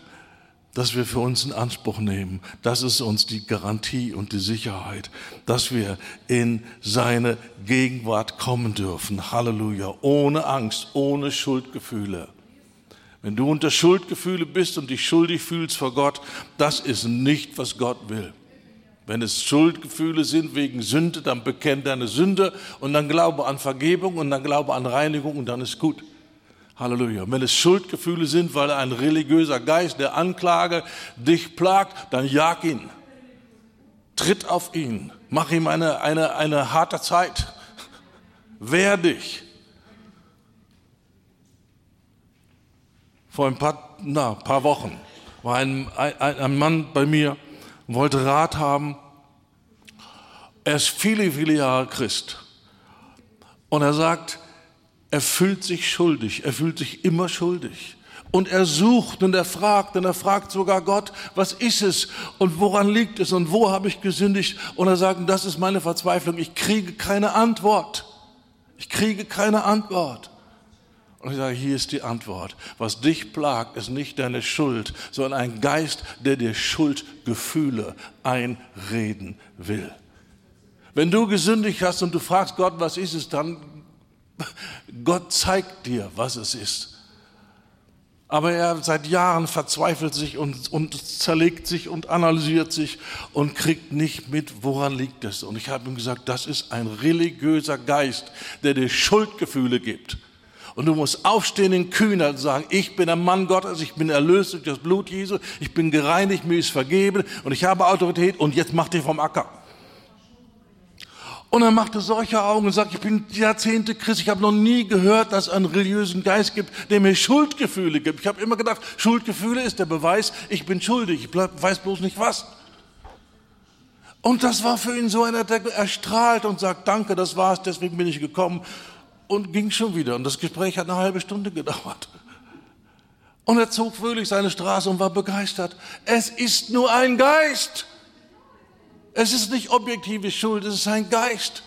das wir für uns in Anspruch nehmen. Das ist uns die Garantie und die Sicherheit, dass wir in seine Gegenwart kommen dürfen. Halleluja. Ohne Angst, ohne Schuldgefühle. Wenn du unter Schuldgefühle bist und dich schuldig fühlst vor Gott, das ist nicht, was Gott will. Wenn es Schuldgefühle sind wegen Sünde, dann bekenn deine Sünde und dann glaube an Vergebung und dann glaube an Reinigung und dann ist gut. Halleluja. wenn es Schuldgefühle sind, weil ein religiöser Geist der Anklage dich plagt, dann jag ihn. Tritt auf ihn. Mach ihm eine, eine, eine harte Zeit. Wehr dich. Vor ein paar, na, paar Wochen war ein, ein, ein Mann bei mir und wollte Rat haben. Er ist viele, viele Jahre Christ. Und er sagt, er fühlt sich schuldig, er fühlt sich immer schuldig. Und er sucht und er fragt und er fragt sogar Gott, was ist es und woran liegt es und wo habe ich gesündigt? Und er sagt, das ist meine Verzweiflung, ich kriege keine Antwort. Ich kriege keine Antwort. Und ich sage, hier ist die Antwort. Was dich plagt, ist nicht deine Schuld, sondern ein Geist, der dir Schuldgefühle einreden will. Wenn du gesündigt hast und du fragst Gott, was ist es, dann Gott zeigt dir, was es ist. Aber er seit Jahren verzweifelt sich und, und zerlegt sich und analysiert sich und kriegt nicht mit, woran liegt es. Und ich habe ihm gesagt, das ist ein religiöser Geist, der dir Schuldgefühle gibt. Und du musst aufstehen in Kühnheit und sagen, ich bin ein Mann Gottes, ich bin erlöst durch das Blut Jesu, ich bin gereinigt, mir ist vergeben und ich habe Autorität und jetzt mach dich vom Acker. Und er machte solche Augen und sagte, ich bin Jahrzehnte Christ, ich habe noch nie gehört, dass es einen religiösen Geist gibt, der mir Schuldgefühle gibt. Ich habe immer gedacht, Schuldgefühle ist der Beweis, ich bin schuldig, ich weiß bloß nicht was. Und das war für ihn so einer, der erstrahlt und sagt, danke, das war's, deswegen bin ich gekommen und ging schon wieder. Und das Gespräch hat eine halbe Stunde gedauert. Und er zog fröhlich seine Straße und war begeistert. Es ist nur ein Geist. Es ist nicht objektive Schuld, es ist ein Geist.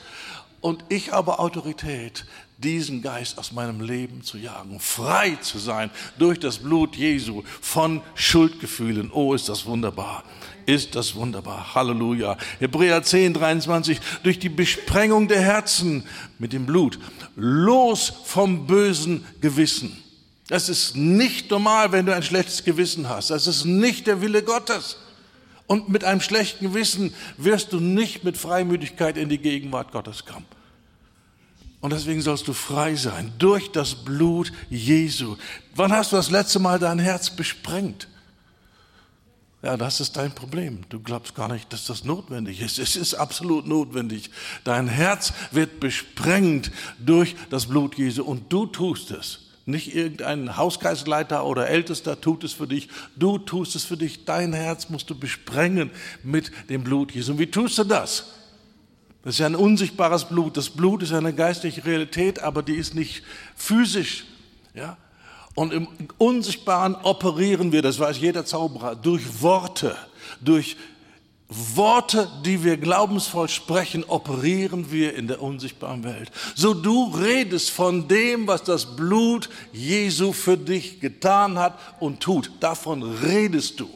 Und ich habe Autorität, diesen Geist aus meinem Leben zu jagen, frei zu sein durch das Blut Jesu von Schuldgefühlen. Oh, ist das wunderbar. Ist das wunderbar. Halleluja. Hebräer 10, 23. Durch die Besprengung der Herzen mit dem Blut. Los vom bösen Gewissen. Das ist nicht normal, wenn du ein schlechtes Gewissen hast. Das ist nicht der Wille Gottes. Und mit einem schlechten Gewissen wirst du nicht mit Freimütigkeit in die Gegenwart Gottes kommen. Und deswegen sollst du frei sein durch das Blut Jesu. Wann hast du das letzte Mal dein Herz besprengt? Ja, das ist dein Problem. Du glaubst gar nicht, dass das notwendig ist. Es ist absolut notwendig. Dein Herz wird besprengt durch das Blut Jesu und du tust es. Nicht irgendein Hauskreisleiter oder Ältester tut es für dich. Du tust es für dich. Dein Herz musst du besprengen mit dem Blut Jesu. Und wie tust du das? Das ist ja ein unsichtbares Blut. Das Blut ist eine geistliche Realität, aber die ist nicht physisch. Ja? Und im Unsichtbaren operieren wir, das weiß jeder Zauberer, durch Worte, durch Worte, die wir glaubensvoll sprechen, operieren wir in der unsichtbaren Welt. So du redest von dem, was das Blut Jesu für dich getan hat und tut. Davon redest du.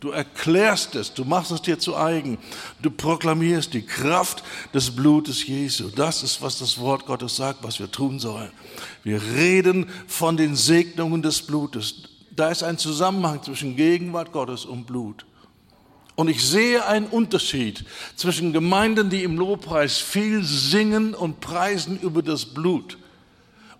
Du erklärst es, du machst es dir zu eigen. Du proklamierst die Kraft des Blutes Jesu. Das ist, was das Wort Gottes sagt, was wir tun sollen. Wir reden von den Segnungen des Blutes. Da ist ein Zusammenhang zwischen Gegenwart Gottes und Blut. Und ich sehe einen Unterschied zwischen Gemeinden, die im Lobpreis viel singen und preisen über das Blut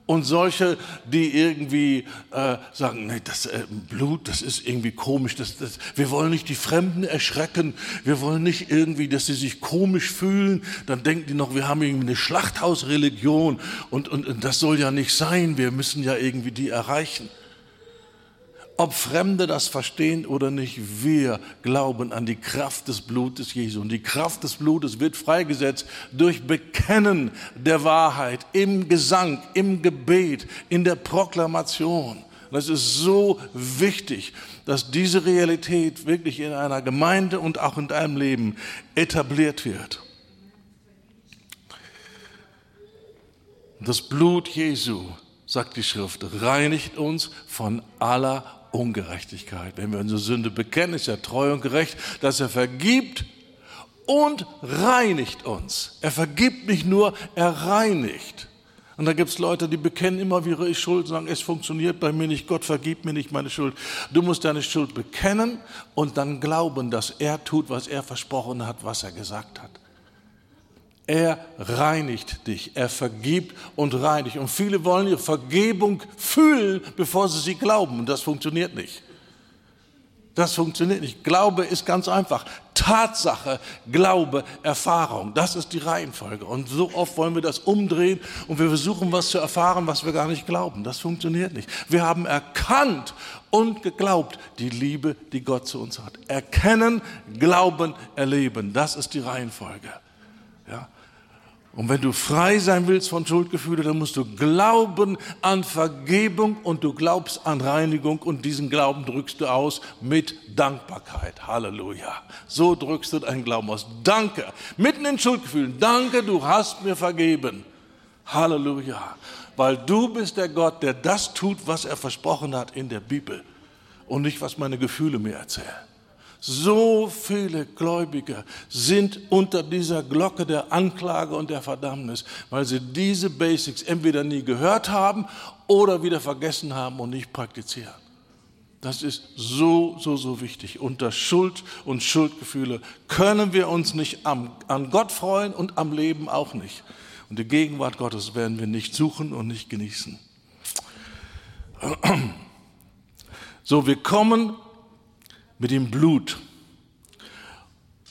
und solche, die irgendwie äh, sagen, nee, das äh, Blut, das ist irgendwie komisch. Das, das, wir wollen nicht die Fremden erschrecken. Wir wollen nicht irgendwie, dass sie sich komisch fühlen. Dann denken die noch, wir haben irgendwie eine Schlachthausreligion und, und, und das soll ja nicht sein. Wir müssen ja irgendwie die erreichen. Ob Fremde das verstehen oder nicht, wir glauben an die Kraft des Blutes Jesu. Und die Kraft des Blutes wird freigesetzt durch Bekennen der Wahrheit im Gesang, im Gebet, in der Proklamation. Das ist so wichtig, dass diese Realität wirklich in einer Gemeinde und auch in deinem Leben etabliert wird. Das Blut Jesu, sagt die Schrift, reinigt uns von aller Ungerechtigkeit. Wenn wir unsere Sünde bekennen, ist er treu und gerecht, dass er vergibt und reinigt uns. Er vergibt nicht nur, er reinigt. Und da gibt es Leute, die bekennen immer ihre Schuld, sagen, es funktioniert bei mir nicht, Gott vergibt mir nicht meine Schuld. Du musst deine Schuld bekennen und dann glauben, dass er tut, was er versprochen hat, was er gesagt hat. Er reinigt dich, er vergibt und reinigt. Und viele wollen ihre Vergebung fühlen, bevor sie sie glauben. Und das funktioniert nicht. Das funktioniert nicht. Glaube ist ganz einfach. Tatsache, Glaube, Erfahrung. Das ist die Reihenfolge. Und so oft wollen wir das umdrehen und wir versuchen, was zu erfahren, was wir gar nicht glauben. Das funktioniert nicht. Wir haben erkannt und geglaubt die Liebe, die Gott zu uns hat. Erkennen, glauben, erleben. Das ist die Reihenfolge. Ja? Und wenn du frei sein willst von Schuldgefühlen, dann musst du glauben an Vergebung und du glaubst an Reinigung und diesen Glauben drückst du aus mit Dankbarkeit. Halleluja. So drückst du deinen Glauben aus. Danke. Mitten in Schuldgefühlen. Danke, du hast mir vergeben. Halleluja. Weil du bist der Gott, der das tut, was er versprochen hat in der Bibel und nicht, was meine Gefühle mir erzählen. So viele Gläubige sind unter dieser Glocke der Anklage und der Verdammnis, weil sie diese Basics entweder nie gehört haben oder wieder vergessen haben und nicht praktizieren. Das ist so, so, so wichtig. Unter Schuld und Schuldgefühle können wir uns nicht am, an Gott freuen und am Leben auch nicht. Und die Gegenwart Gottes werden wir nicht suchen und nicht genießen. So, wir kommen mit dem Blut.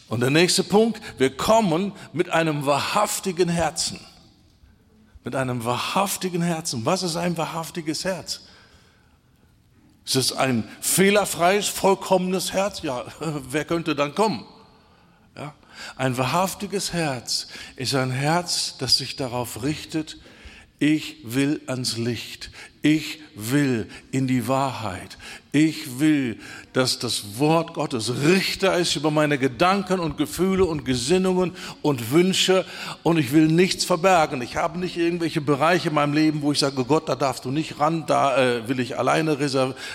Und der nächste Punkt, wir kommen mit einem wahrhaftigen Herzen. Mit einem wahrhaftigen Herzen. Was ist ein wahrhaftiges Herz? Ist es ein fehlerfreies, vollkommenes Herz? Ja, wer könnte dann kommen? Ja? Ein wahrhaftiges Herz ist ein Herz, das sich darauf richtet, ich will ans Licht. Ich will in die Wahrheit. Ich will, dass das Wort Gottes Richter ist über meine Gedanken und Gefühle und Gesinnungen und Wünsche und ich will nichts verbergen. Ich habe nicht irgendwelche Bereiche in meinem Leben, wo ich sage, Gott, da darfst du nicht ran, da äh, will ich alleine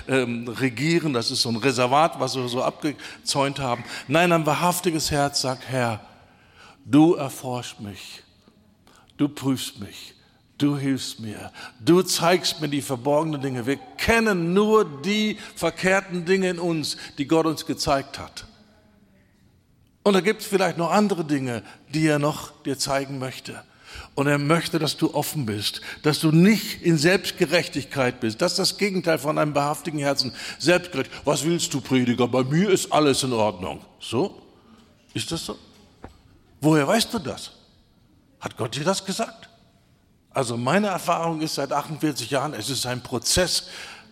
ähm, regieren. Das ist so ein Reservat, was wir so abgezäunt haben. Nein, ein wahrhaftiges Herz sagt, Herr, du erforschst mich, du prüfst mich Du hilfst mir. Du zeigst mir die verborgenen Dinge. Wir kennen nur die verkehrten Dinge in uns, die Gott uns gezeigt hat. Und da gibt es vielleicht noch andere Dinge, die er noch dir zeigen möchte. Und er möchte, dass du offen bist, dass du nicht in Selbstgerechtigkeit bist. Das ist das Gegenteil von einem behaftigen Herzen. Selbstgerechtigkeit. Was willst du, Prediger? Bei mir ist alles in Ordnung. So? Ist das so? Woher weißt du das? Hat Gott dir das gesagt? Also meine Erfahrung ist seit 48 Jahren, es ist ein Prozess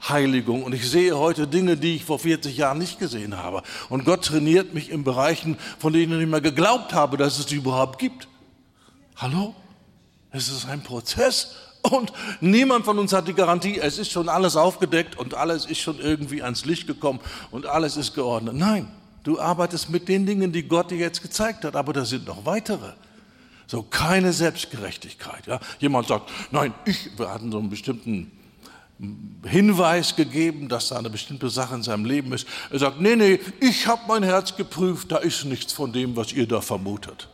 Heiligung und ich sehe heute Dinge, die ich vor 40 Jahren nicht gesehen habe. Und Gott trainiert mich in Bereichen, von denen ich nicht mehr geglaubt habe, dass es die überhaupt gibt. Hallo? Es ist ein Prozess und niemand von uns hat die Garantie, es ist schon alles aufgedeckt und alles ist schon irgendwie ans Licht gekommen und alles ist geordnet. Nein, du arbeitest mit den Dingen, die Gott dir jetzt gezeigt hat, aber da sind noch weitere. So keine Selbstgerechtigkeit. Ja? Jemand sagt, nein, ich, wir hatten so einen bestimmten Hinweis gegeben, dass da eine bestimmte Sache in seinem Leben ist. Er sagt, nee, nee, ich habe mein Herz geprüft, da ist nichts von dem, was ihr da vermutet.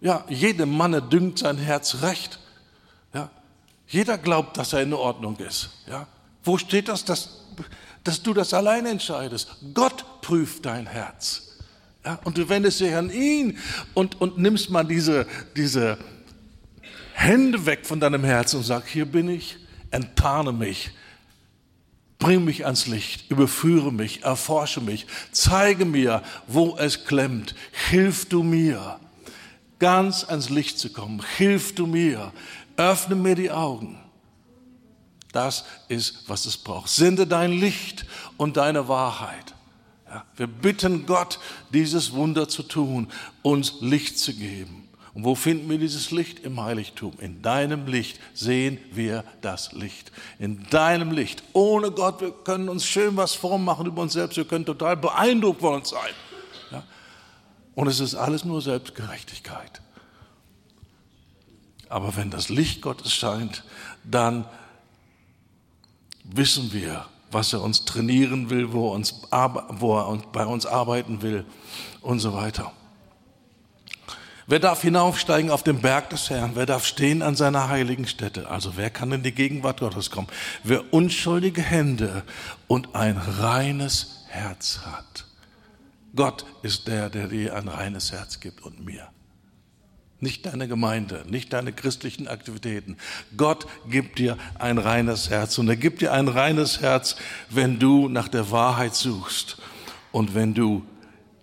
Ja, jedem Manne dünkt sein Herz recht. Ja, jeder glaubt, dass er in Ordnung ist. Ja, wo steht das, dass, dass du das allein entscheidest? Gott prüft dein Herz. Ja, und du wendest dich an ihn und, und nimmst mal diese, diese Hände weg von deinem Herzen und sagst, hier bin ich, enttarne mich, bring mich ans Licht, überführe mich, erforsche mich, zeige mir, wo es klemmt, hilf du mir, ganz ans Licht zu kommen, hilf du mir, öffne mir die Augen. Das ist, was es braucht. Sende dein Licht und deine Wahrheit. Ja, wir bitten Gott, dieses Wunder zu tun, uns Licht zu geben. Und wo finden wir dieses Licht? Im Heiligtum. In deinem Licht sehen wir das Licht. In deinem Licht. Ohne Gott, wir können uns schön was vormachen über uns selbst. Wir können total beeindruckt von uns sein. Ja? Und es ist alles nur Selbstgerechtigkeit. Aber wenn das Licht Gottes scheint, dann wissen wir, was er uns trainieren will, wo er, uns, wo er bei uns arbeiten will und so weiter. Wer darf hinaufsteigen auf den Berg des Herrn? Wer darf stehen an seiner heiligen Stätte? Also wer kann in die Gegenwart Gottes kommen? Wer unschuldige Hände und ein reines Herz hat. Gott ist der, der dir ein reines Herz gibt und mir. Nicht deine Gemeinde, nicht deine christlichen Aktivitäten. Gott gibt dir ein reines Herz und er gibt dir ein reines Herz, wenn du nach der Wahrheit suchst und wenn du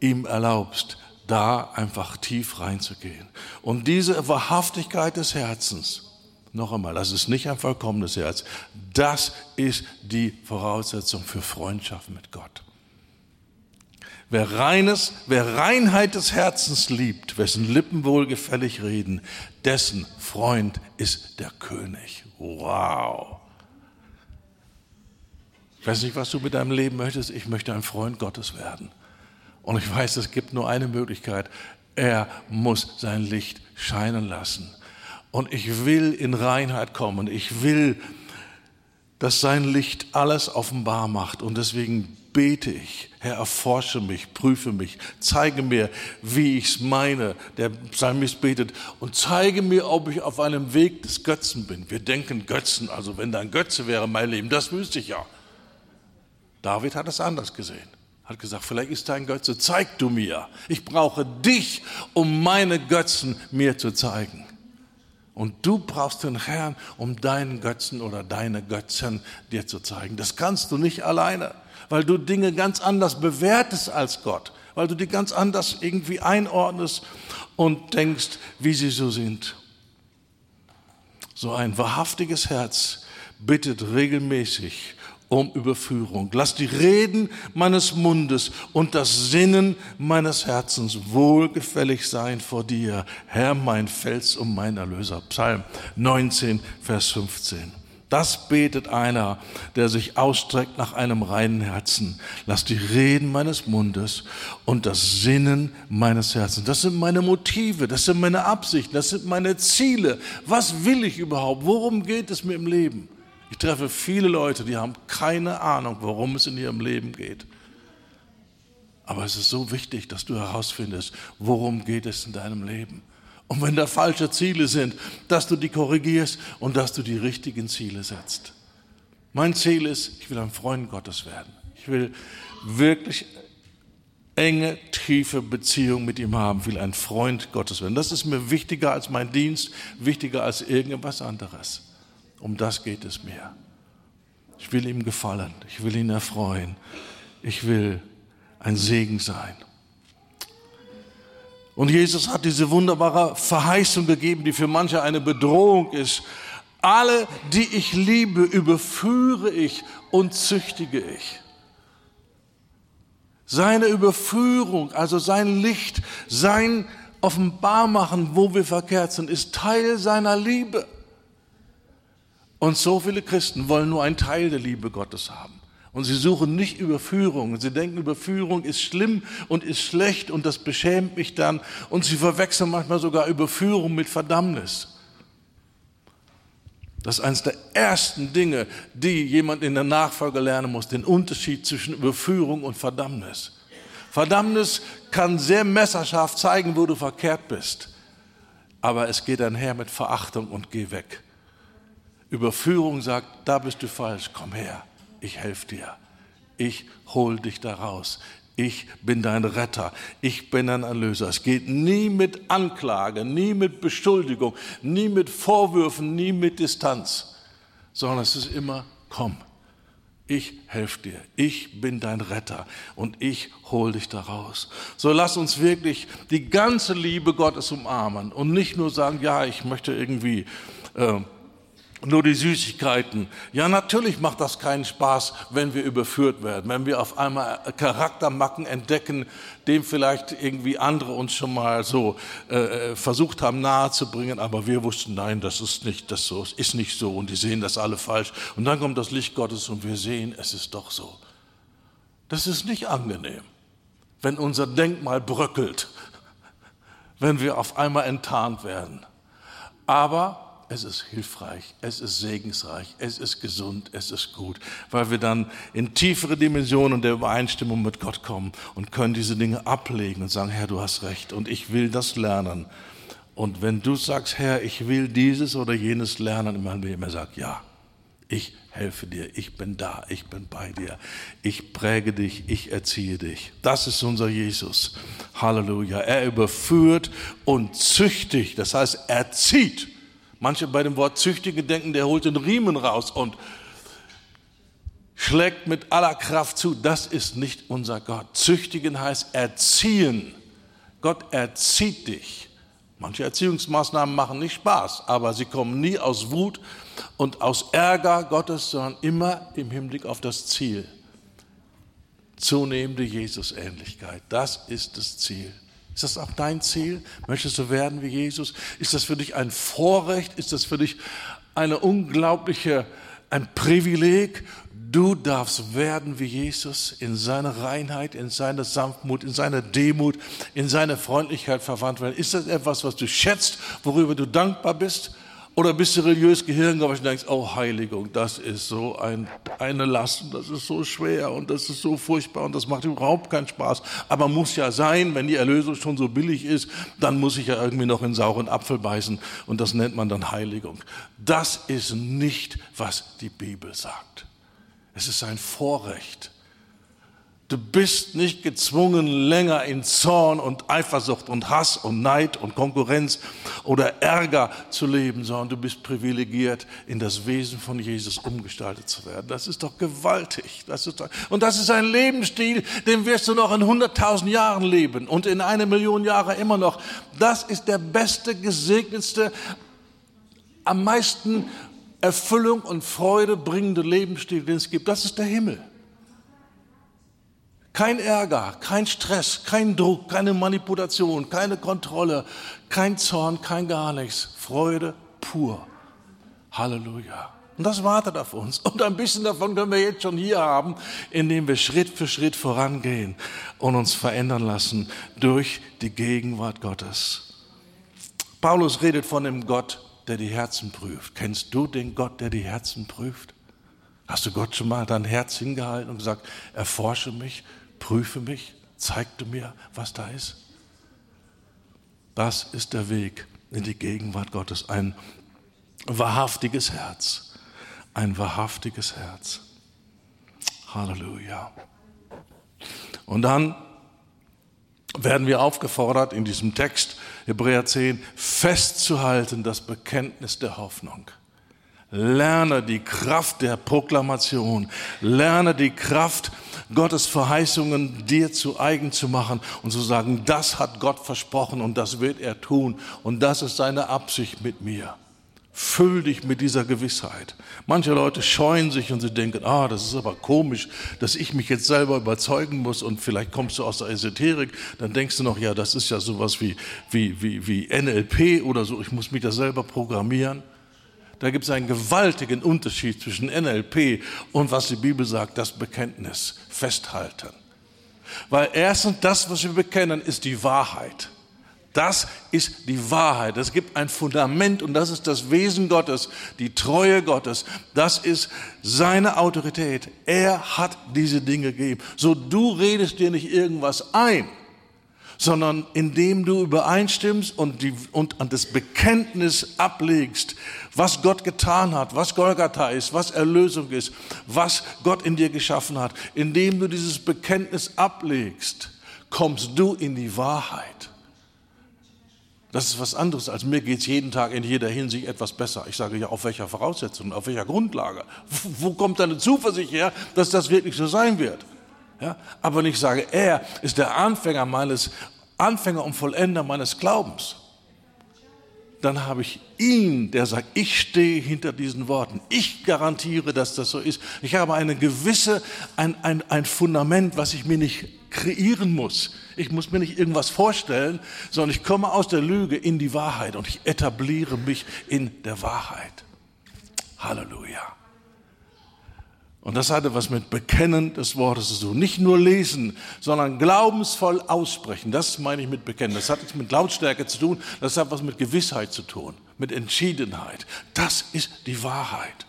ihm erlaubst, da einfach tief reinzugehen. Und diese Wahrhaftigkeit des Herzens, noch einmal, das ist nicht ein vollkommenes Herz, das ist die Voraussetzung für Freundschaft mit Gott. Wer reines, wer Reinheit des Herzens liebt, wessen Lippen wohlgefällig reden, dessen Freund ist der König. Wow. Ich weiß nicht, was du mit deinem Leben möchtest. Ich möchte ein Freund Gottes werden. Und ich weiß, es gibt nur eine Möglichkeit. Er muss sein Licht scheinen lassen. Und ich will in Reinheit kommen. Ich will, dass sein Licht alles offenbar macht. Und deswegen bete ich, Herr, erforsche mich, prüfe mich, zeige mir, wie ich es meine. Der Psalmist betet und zeige mir, ob ich auf einem Weg des Götzen bin. Wir denken Götzen, also wenn da ein Götze wäre mein Leben, das wüsste ich ja. David hat es anders gesehen. Hat gesagt, vielleicht ist dein Götze, zeig du mir. Ich brauche dich, um meine Götzen mir zu zeigen. Und du brauchst den Herrn, um deinen Götzen oder deine Götzen dir zu zeigen. Das kannst du nicht alleine weil du Dinge ganz anders bewertest als Gott, weil du die ganz anders irgendwie einordnest und denkst, wie sie so sind. So ein wahrhaftiges Herz bittet regelmäßig um Überführung. Lass die Reden meines Mundes und das Sinnen meines Herzens wohlgefällig sein vor dir, Herr, mein Fels und mein Erlöser. Psalm 19, Vers 15. Das betet einer, der sich ausstreckt nach einem reinen Herzen. Lass die Reden meines Mundes und das Sinnen meines Herzens. Das sind meine Motive, das sind meine Absichten, das sind meine Ziele. Was will ich überhaupt? Worum geht es mir im Leben? Ich treffe viele Leute, die haben keine Ahnung, worum es in ihrem Leben geht. Aber es ist so wichtig, dass du herausfindest, worum geht es in deinem Leben. Und wenn da falsche Ziele sind, dass du die korrigierst und dass du die richtigen Ziele setzt. Mein Ziel ist, ich will ein Freund Gottes werden. Ich will wirklich enge, tiefe Beziehung mit ihm haben, ich will ein Freund Gottes werden. Das ist mir wichtiger als mein Dienst, wichtiger als irgendwas anderes. Um das geht es mir. Ich will ihm gefallen, ich will ihn erfreuen, ich will ein Segen sein. Und Jesus hat diese wunderbare Verheißung gegeben, die für manche eine Bedrohung ist. Alle, die ich liebe, überführe ich und züchtige ich. Seine Überführung, also sein Licht, sein Offenbarmachen, wo wir verkehrt sind, ist Teil seiner Liebe. Und so viele Christen wollen nur einen Teil der Liebe Gottes haben. Und sie suchen nicht Überführung. Sie denken, Überführung ist schlimm und ist schlecht und das beschämt mich dann. Und sie verwechseln manchmal sogar Überführung mit Verdammnis. Das ist eines der ersten Dinge, die jemand in der Nachfolge lernen muss, den Unterschied zwischen Überführung und Verdammnis. Verdammnis kann sehr messerscharf zeigen, wo du verkehrt bist. Aber es geht einher mit Verachtung und geh weg. Überführung sagt, da bist du falsch, komm her, ich helfe dir. Ich hol dich da raus. Ich bin dein Retter. Ich bin dein Erlöser. Es geht nie mit Anklage, nie mit Beschuldigung, nie mit Vorwürfen, nie mit Distanz, sondern es ist immer, komm, ich helfe dir. Ich bin dein Retter und ich hol dich da raus. So lass uns wirklich die ganze Liebe Gottes umarmen und nicht nur sagen, ja, ich möchte irgendwie äh, nur die Süßigkeiten. Ja, natürlich macht das keinen Spaß, wenn wir überführt werden, wenn wir auf einmal Charaktermacken entdecken, dem vielleicht irgendwie andere uns schon mal so äh, äh, versucht haben nahezubringen, aber wir wussten, nein, das ist nicht das so, ist nicht so und die sehen das alle falsch. Und dann kommt das Licht Gottes und wir sehen, es ist doch so. Das ist nicht angenehm, wenn unser Denkmal bröckelt, wenn wir auf einmal enttarnt werden. Aber es ist hilfreich, es ist segensreich, es ist gesund, es ist gut, weil wir dann in tiefere Dimensionen der Übereinstimmung mit Gott kommen und können diese Dinge ablegen und sagen, Herr, du hast recht und ich will das lernen. Und wenn du sagst, Herr, ich will dieses oder jenes lernen meinem Leben, er sagt, ja, ich helfe dir, ich bin da, ich bin bei dir, ich präge dich, ich erziehe dich. Das ist unser Jesus. Halleluja. Er überführt und züchtigt, das heißt, er zieht Manche bei dem Wort Züchtige denken, der holt den Riemen raus und schlägt mit aller Kraft zu. Das ist nicht unser Gott. Züchtigen heißt erziehen. Gott erzieht dich. Manche Erziehungsmaßnahmen machen nicht Spaß, aber sie kommen nie aus Wut und aus Ärger Gottes, sondern immer im Hinblick auf das Ziel. Zunehmende Jesusähnlichkeit, das ist das Ziel. Ist das auch dein Ziel? Möchtest du werden wie Jesus? Ist das für dich ein Vorrecht? Ist das für dich eine unglaubliche, ein Privileg? Du darfst werden wie Jesus in seiner Reinheit, in seiner Sanftmut, in seiner Demut, in seiner Freundlichkeit verwandt werden. Ist das etwas, was du schätzt, worüber du dankbar bist? Oder bist du religiös gehirngläubig und denkst, oh Heiligung, das ist so ein, eine Last und das ist so schwer und das ist so furchtbar und das macht überhaupt keinen Spaß. Aber muss ja sein, wenn die Erlösung schon so billig ist, dann muss ich ja irgendwie noch in sauren Apfel beißen und das nennt man dann Heiligung. Das ist nicht, was die Bibel sagt. Es ist ein Vorrecht, Du bist nicht gezwungen, länger in Zorn und Eifersucht und Hass und Neid und Konkurrenz oder Ärger zu leben, sondern du bist privilegiert, in das Wesen von Jesus umgestaltet zu werden. Das ist doch gewaltig. Das ist doch, und das ist ein Lebensstil, den wirst du noch in 100.000 Jahren leben und in eine Million Jahre immer noch. Das ist der beste, gesegnetste, am meisten Erfüllung und Freude bringende Lebensstil, den es gibt. Das ist der Himmel. Kein Ärger, kein Stress, kein Druck, keine Manipulation, keine Kontrolle, kein Zorn, kein gar nichts. Freude pur. Halleluja. Und das wartet auf uns. Und ein bisschen davon können wir jetzt schon hier haben, indem wir Schritt für Schritt vorangehen und uns verändern lassen durch die Gegenwart Gottes. Paulus redet von dem Gott, der die Herzen prüft. Kennst du den Gott, der die Herzen prüft? Hast du Gott schon mal dein Herz hingehalten und gesagt, erforsche mich, prüfe mich, zeig du mir, was da ist. Das ist der Weg in die Gegenwart Gottes. Ein wahrhaftiges Herz. Ein wahrhaftiges Herz. Halleluja. Und dann werden wir aufgefordert, in diesem Text, Hebräer 10, festzuhalten das Bekenntnis der Hoffnung. Lerne die Kraft der Proklamation. Lerne die Kraft, Gottes Verheißungen dir zu eigen zu machen und zu sagen, das hat Gott versprochen und das wird er tun und das ist seine Absicht mit mir. Füll dich mit dieser Gewissheit. Manche Leute scheuen sich und sie denken, ah, das ist aber komisch, dass ich mich jetzt selber überzeugen muss und vielleicht kommst du aus der Esoterik, dann denkst du noch, ja, das ist ja sowas wie, wie, wie, wie NLP oder so, ich muss mich da selber programmieren. Da gibt es einen gewaltigen Unterschied zwischen NLP und was die Bibel sagt, das Bekenntnis, festhalten. Weil erstens, das, was wir bekennen, ist die Wahrheit. Das ist die Wahrheit. Es gibt ein Fundament und das ist das Wesen Gottes, die Treue Gottes. Das ist seine Autorität. Er hat diese Dinge gegeben. So du redest dir nicht irgendwas ein sondern indem du übereinstimmst und, die, und an das Bekenntnis ablegst, was Gott getan hat, was Golgatha ist, was Erlösung ist, was Gott in dir geschaffen hat. Indem du dieses Bekenntnis ablegst, kommst du in die Wahrheit. Das ist was anderes, als mir geht es jeden Tag in jeder Hinsicht etwas besser. Ich sage ja, auf welcher Voraussetzung, auf welcher Grundlage? Wo kommt deine Zuversicht her, dass das wirklich so sein wird? Ja, aber wenn ich sage, er ist der Anfänger meines, Anfänger und Vollender meines Glaubens, dann habe ich ihn, der sagt, ich stehe hinter diesen Worten. Ich garantiere, dass das so ist. Ich habe eine gewisse, ein, ein, ein Fundament, was ich mir nicht kreieren muss. Ich muss mir nicht irgendwas vorstellen, sondern ich komme aus der Lüge in die Wahrheit und ich etabliere mich in der Wahrheit. Halleluja. Und das hatte was mit Bekennen des Wortes zu tun. Nicht nur lesen, sondern glaubensvoll aussprechen. Das meine ich mit Bekennen. Das hat nichts mit Lautstärke zu tun. Das hat was mit Gewissheit zu tun, mit Entschiedenheit. Das ist die Wahrheit.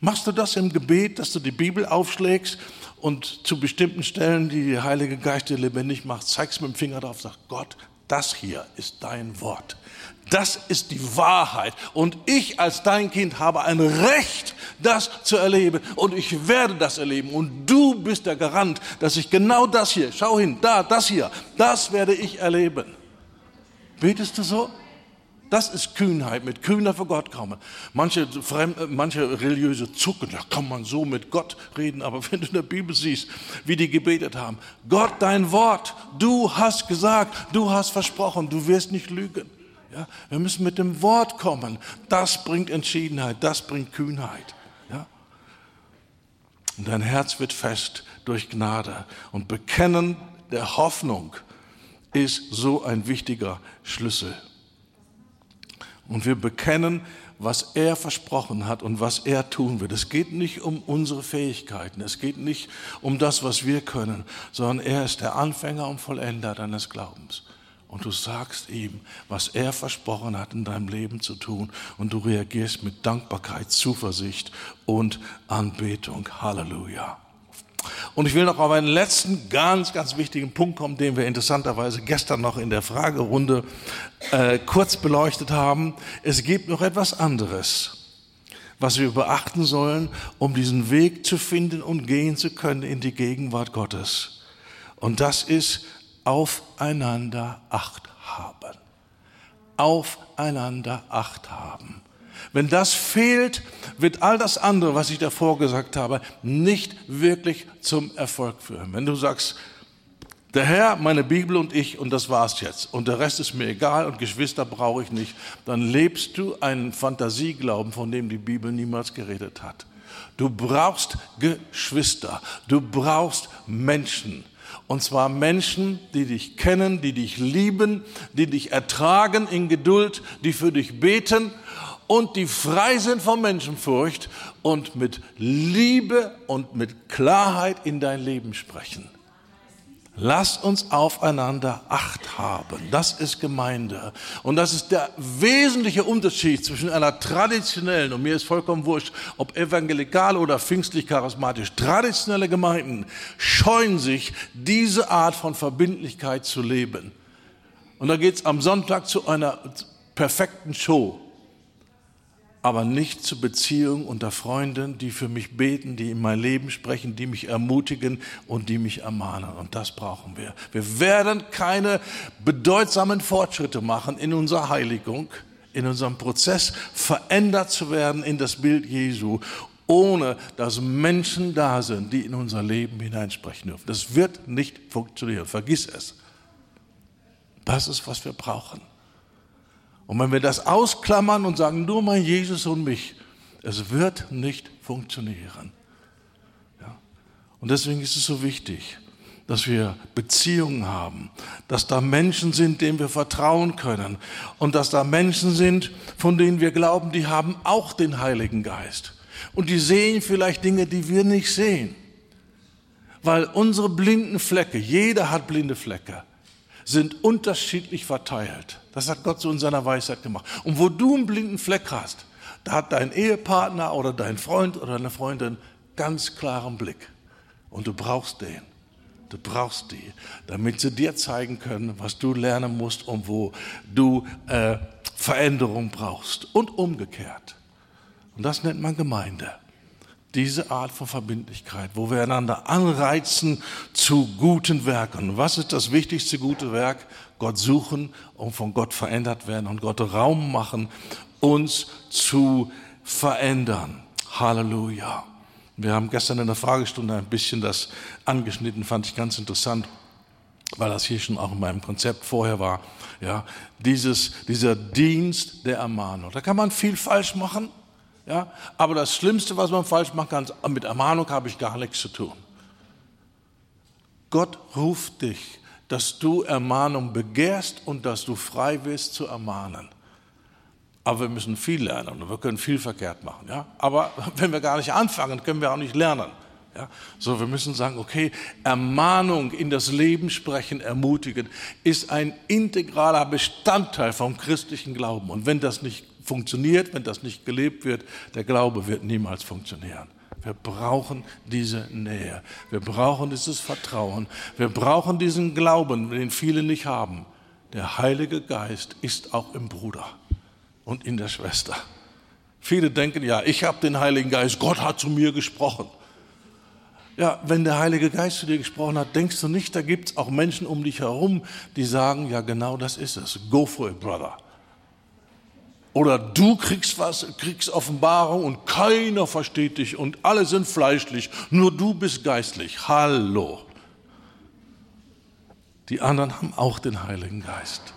Machst du das im Gebet, dass du die Bibel aufschlägst und zu bestimmten Stellen, die der Heilige Geist dir lebendig macht, zeigst mit dem Finger drauf, sagst Gott, das hier ist dein Wort. Das ist die Wahrheit. Und ich als dein Kind habe ein Recht, das zu erleben. Und ich werde das erleben. Und du bist der Garant, dass ich genau das hier, schau hin, da, das hier, das werde ich erleben. Betest du so? Das ist Kühnheit, mit Kühner vor Gott kommen. Manche, Fremd, manche religiöse zucken, da kann man so mit Gott reden, aber wenn du in der Bibel siehst, wie die gebetet haben, Gott, dein Wort, du hast gesagt, du hast versprochen, du wirst nicht lügen. Ja, wir müssen mit dem Wort kommen. Das bringt Entschiedenheit, das bringt Kühnheit. Ja? Und dein Herz wird fest durch Gnade. Und Bekennen der Hoffnung ist so ein wichtiger Schlüssel. Und wir bekennen, was er versprochen hat und was er tun wird. Es geht nicht um unsere Fähigkeiten, es geht nicht um das, was wir können, sondern er ist der Anfänger und Vollender deines Glaubens und du sagst ihm, was er versprochen hat in deinem Leben zu tun und du reagierst mit Dankbarkeit, Zuversicht und Anbetung. Halleluja. Und ich will noch auf einen letzten ganz, ganz wichtigen Punkt kommen, den wir interessanterweise gestern noch in der Fragerunde äh, kurz beleuchtet haben. Es gibt noch etwas anderes, was wir beachten sollen, um diesen Weg zu finden und gehen zu können in die Gegenwart Gottes. Und das ist aufeinander Acht haben. Aufeinander Acht haben. Wenn das fehlt, wird all das andere, was ich davor gesagt habe, nicht wirklich zum Erfolg führen. Wenn du sagst, der Herr, meine Bibel und ich und das war's jetzt und der Rest ist mir egal und Geschwister brauche ich nicht, dann lebst du einen Fantasieglauben, von dem die Bibel niemals geredet hat. Du brauchst Geschwister, du brauchst Menschen. Und zwar Menschen, die dich kennen, die dich lieben, die dich ertragen in Geduld, die für dich beten und die frei sind von Menschenfurcht und mit Liebe und mit Klarheit in dein Leben sprechen. Lasst uns aufeinander Acht haben. Das ist Gemeinde. Und das ist der wesentliche Unterschied zwischen einer traditionellen, und mir ist vollkommen wurscht, ob evangelikal oder pfingstlich charismatisch, traditionelle Gemeinden scheuen sich, diese Art von Verbindlichkeit zu leben. Und da geht es am Sonntag zu einer perfekten Show aber nicht zu Beziehungen unter Freunden, die für mich beten, die in mein Leben sprechen, die mich ermutigen und die mich ermahnen. Und das brauchen wir. Wir werden keine bedeutsamen Fortschritte machen in unserer Heiligung, in unserem Prozess verändert zu werden in das Bild Jesu, ohne dass Menschen da sind, die in unser Leben hineinsprechen dürfen. Das wird nicht funktionieren. Vergiss es. Das ist, was wir brauchen. Und wenn wir das ausklammern und sagen, nur mein Jesus und mich, es wird nicht funktionieren. Ja? Und deswegen ist es so wichtig, dass wir Beziehungen haben, dass da Menschen sind, denen wir vertrauen können und dass da Menschen sind, von denen wir glauben, die haben auch den Heiligen Geist. Und die sehen vielleicht Dinge, die wir nicht sehen. Weil unsere blinden Flecke, jeder hat blinde Flecke, sind unterschiedlich verteilt. Das hat Gott so in seiner Weisheit gemacht. Und wo du einen blinden Fleck hast, da hat dein Ehepartner oder dein Freund oder deine Freundin ganz klaren Blick. Und du brauchst den. Du brauchst die, damit sie dir zeigen können, was du lernen musst und wo du äh, Veränderung brauchst. Und umgekehrt. Und das nennt man Gemeinde diese Art von Verbindlichkeit, wo wir einander anreizen zu guten Werken. Was ist das wichtigste gute Werk? Gott suchen und von Gott verändert werden und Gott Raum machen, uns zu verändern. Halleluja. Wir haben gestern in der Fragestunde ein bisschen das angeschnitten, fand ich ganz interessant, weil das hier schon auch in meinem Konzept vorher war. Ja, dieses, dieser Dienst der Ermahnung. Da kann man viel falsch machen. Ja? Aber das Schlimmste, was man falsch machen kann, mit Ermahnung habe ich gar nichts zu tun. Gott ruft dich, dass du Ermahnung begehrst und dass du frei wirst zu ermahnen. Aber wir müssen viel lernen und wir können viel verkehrt machen. Ja? Aber wenn wir gar nicht anfangen, können wir auch nicht lernen. Ja? So, wir müssen sagen, okay, Ermahnung in das Leben sprechen, ermutigen, ist ein integraler Bestandteil vom christlichen Glauben. Und wenn das nicht funktioniert, wenn das nicht gelebt wird, der Glaube wird niemals funktionieren. Wir brauchen diese Nähe. Wir brauchen dieses Vertrauen. Wir brauchen diesen Glauben, den viele nicht haben. Der Heilige Geist ist auch im Bruder und in der Schwester. Viele denken, ja, ich habe den Heiligen Geist, Gott hat zu mir gesprochen. Ja, wenn der Heilige Geist zu dir gesprochen hat, denkst du nicht, da gibt es auch Menschen um dich herum, die sagen, ja, genau das ist es. Go for it, brother. Oder du kriegst was, kriegst Offenbarung und keiner versteht dich und alle sind fleischlich, nur du bist geistlich. Hallo. Die anderen haben auch den Heiligen Geist.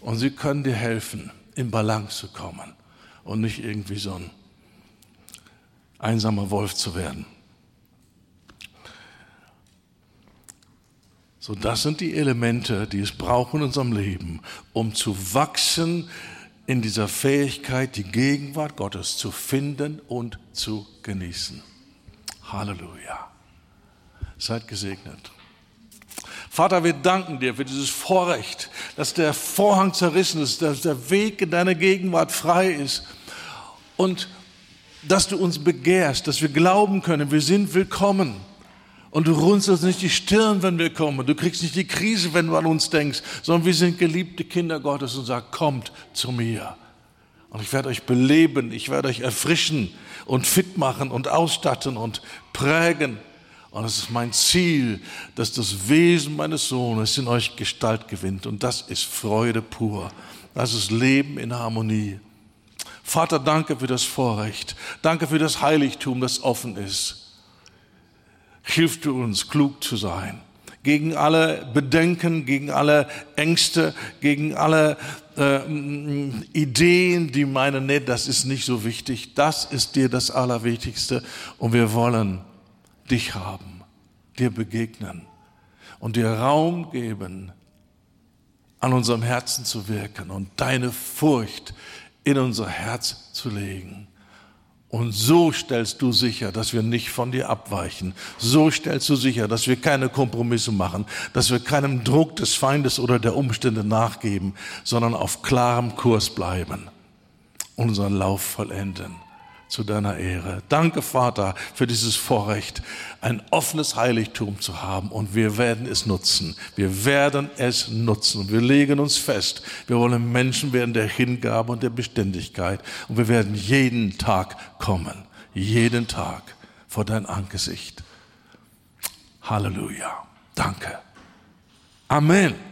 Und sie können dir helfen, in Balance zu kommen und nicht irgendwie so ein einsamer Wolf zu werden. So, das sind die Elemente, die es braucht in unserem Leben, um zu wachsen in dieser Fähigkeit, die Gegenwart Gottes zu finden und zu genießen. Halleluja. Seid gesegnet. Vater, wir danken dir für dieses Vorrecht, dass der Vorhang zerrissen ist, dass der Weg in deine Gegenwart frei ist und dass du uns begehrst, dass wir glauben können, wir sind willkommen. Und du runzelst nicht die Stirn, wenn wir kommen. Du kriegst nicht die Krise, wenn du an uns denkst, sondern wir sind geliebte Kinder Gottes und sagst, kommt zu mir. Und ich werde euch beleben, ich werde euch erfrischen und fit machen und ausstatten und prägen. Und es ist mein Ziel, dass das Wesen meines Sohnes in euch Gestalt gewinnt. Und das ist Freude pur. Das ist Leben in Harmonie. Vater, danke für das Vorrecht. Danke für das Heiligtum, das offen ist. Hilf du uns, klug zu sein. Gegen alle Bedenken, gegen alle Ängste, gegen alle äh, Ideen, die meinen, nee, das ist nicht so wichtig. Das ist dir das Allerwichtigste. Und wir wollen dich haben, dir begegnen und dir Raum geben, an unserem Herzen zu wirken und deine Furcht in unser Herz zu legen. Und so stellst du sicher, dass wir nicht von dir abweichen. So stellst du sicher, dass wir keine Kompromisse machen, dass wir keinem Druck des Feindes oder der Umstände nachgeben, sondern auf klarem Kurs bleiben, unseren Lauf vollenden zu deiner Ehre. Danke, Vater, für dieses Vorrecht, ein offenes Heiligtum zu haben und wir werden es nutzen. Wir werden es nutzen. Wir legen uns fest. Wir wollen Menschen werden der Hingabe und der Beständigkeit und wir werden jeden Tag kommen. Jeden Tag vor dein Angesicht. Halleluja. Danke. Amen.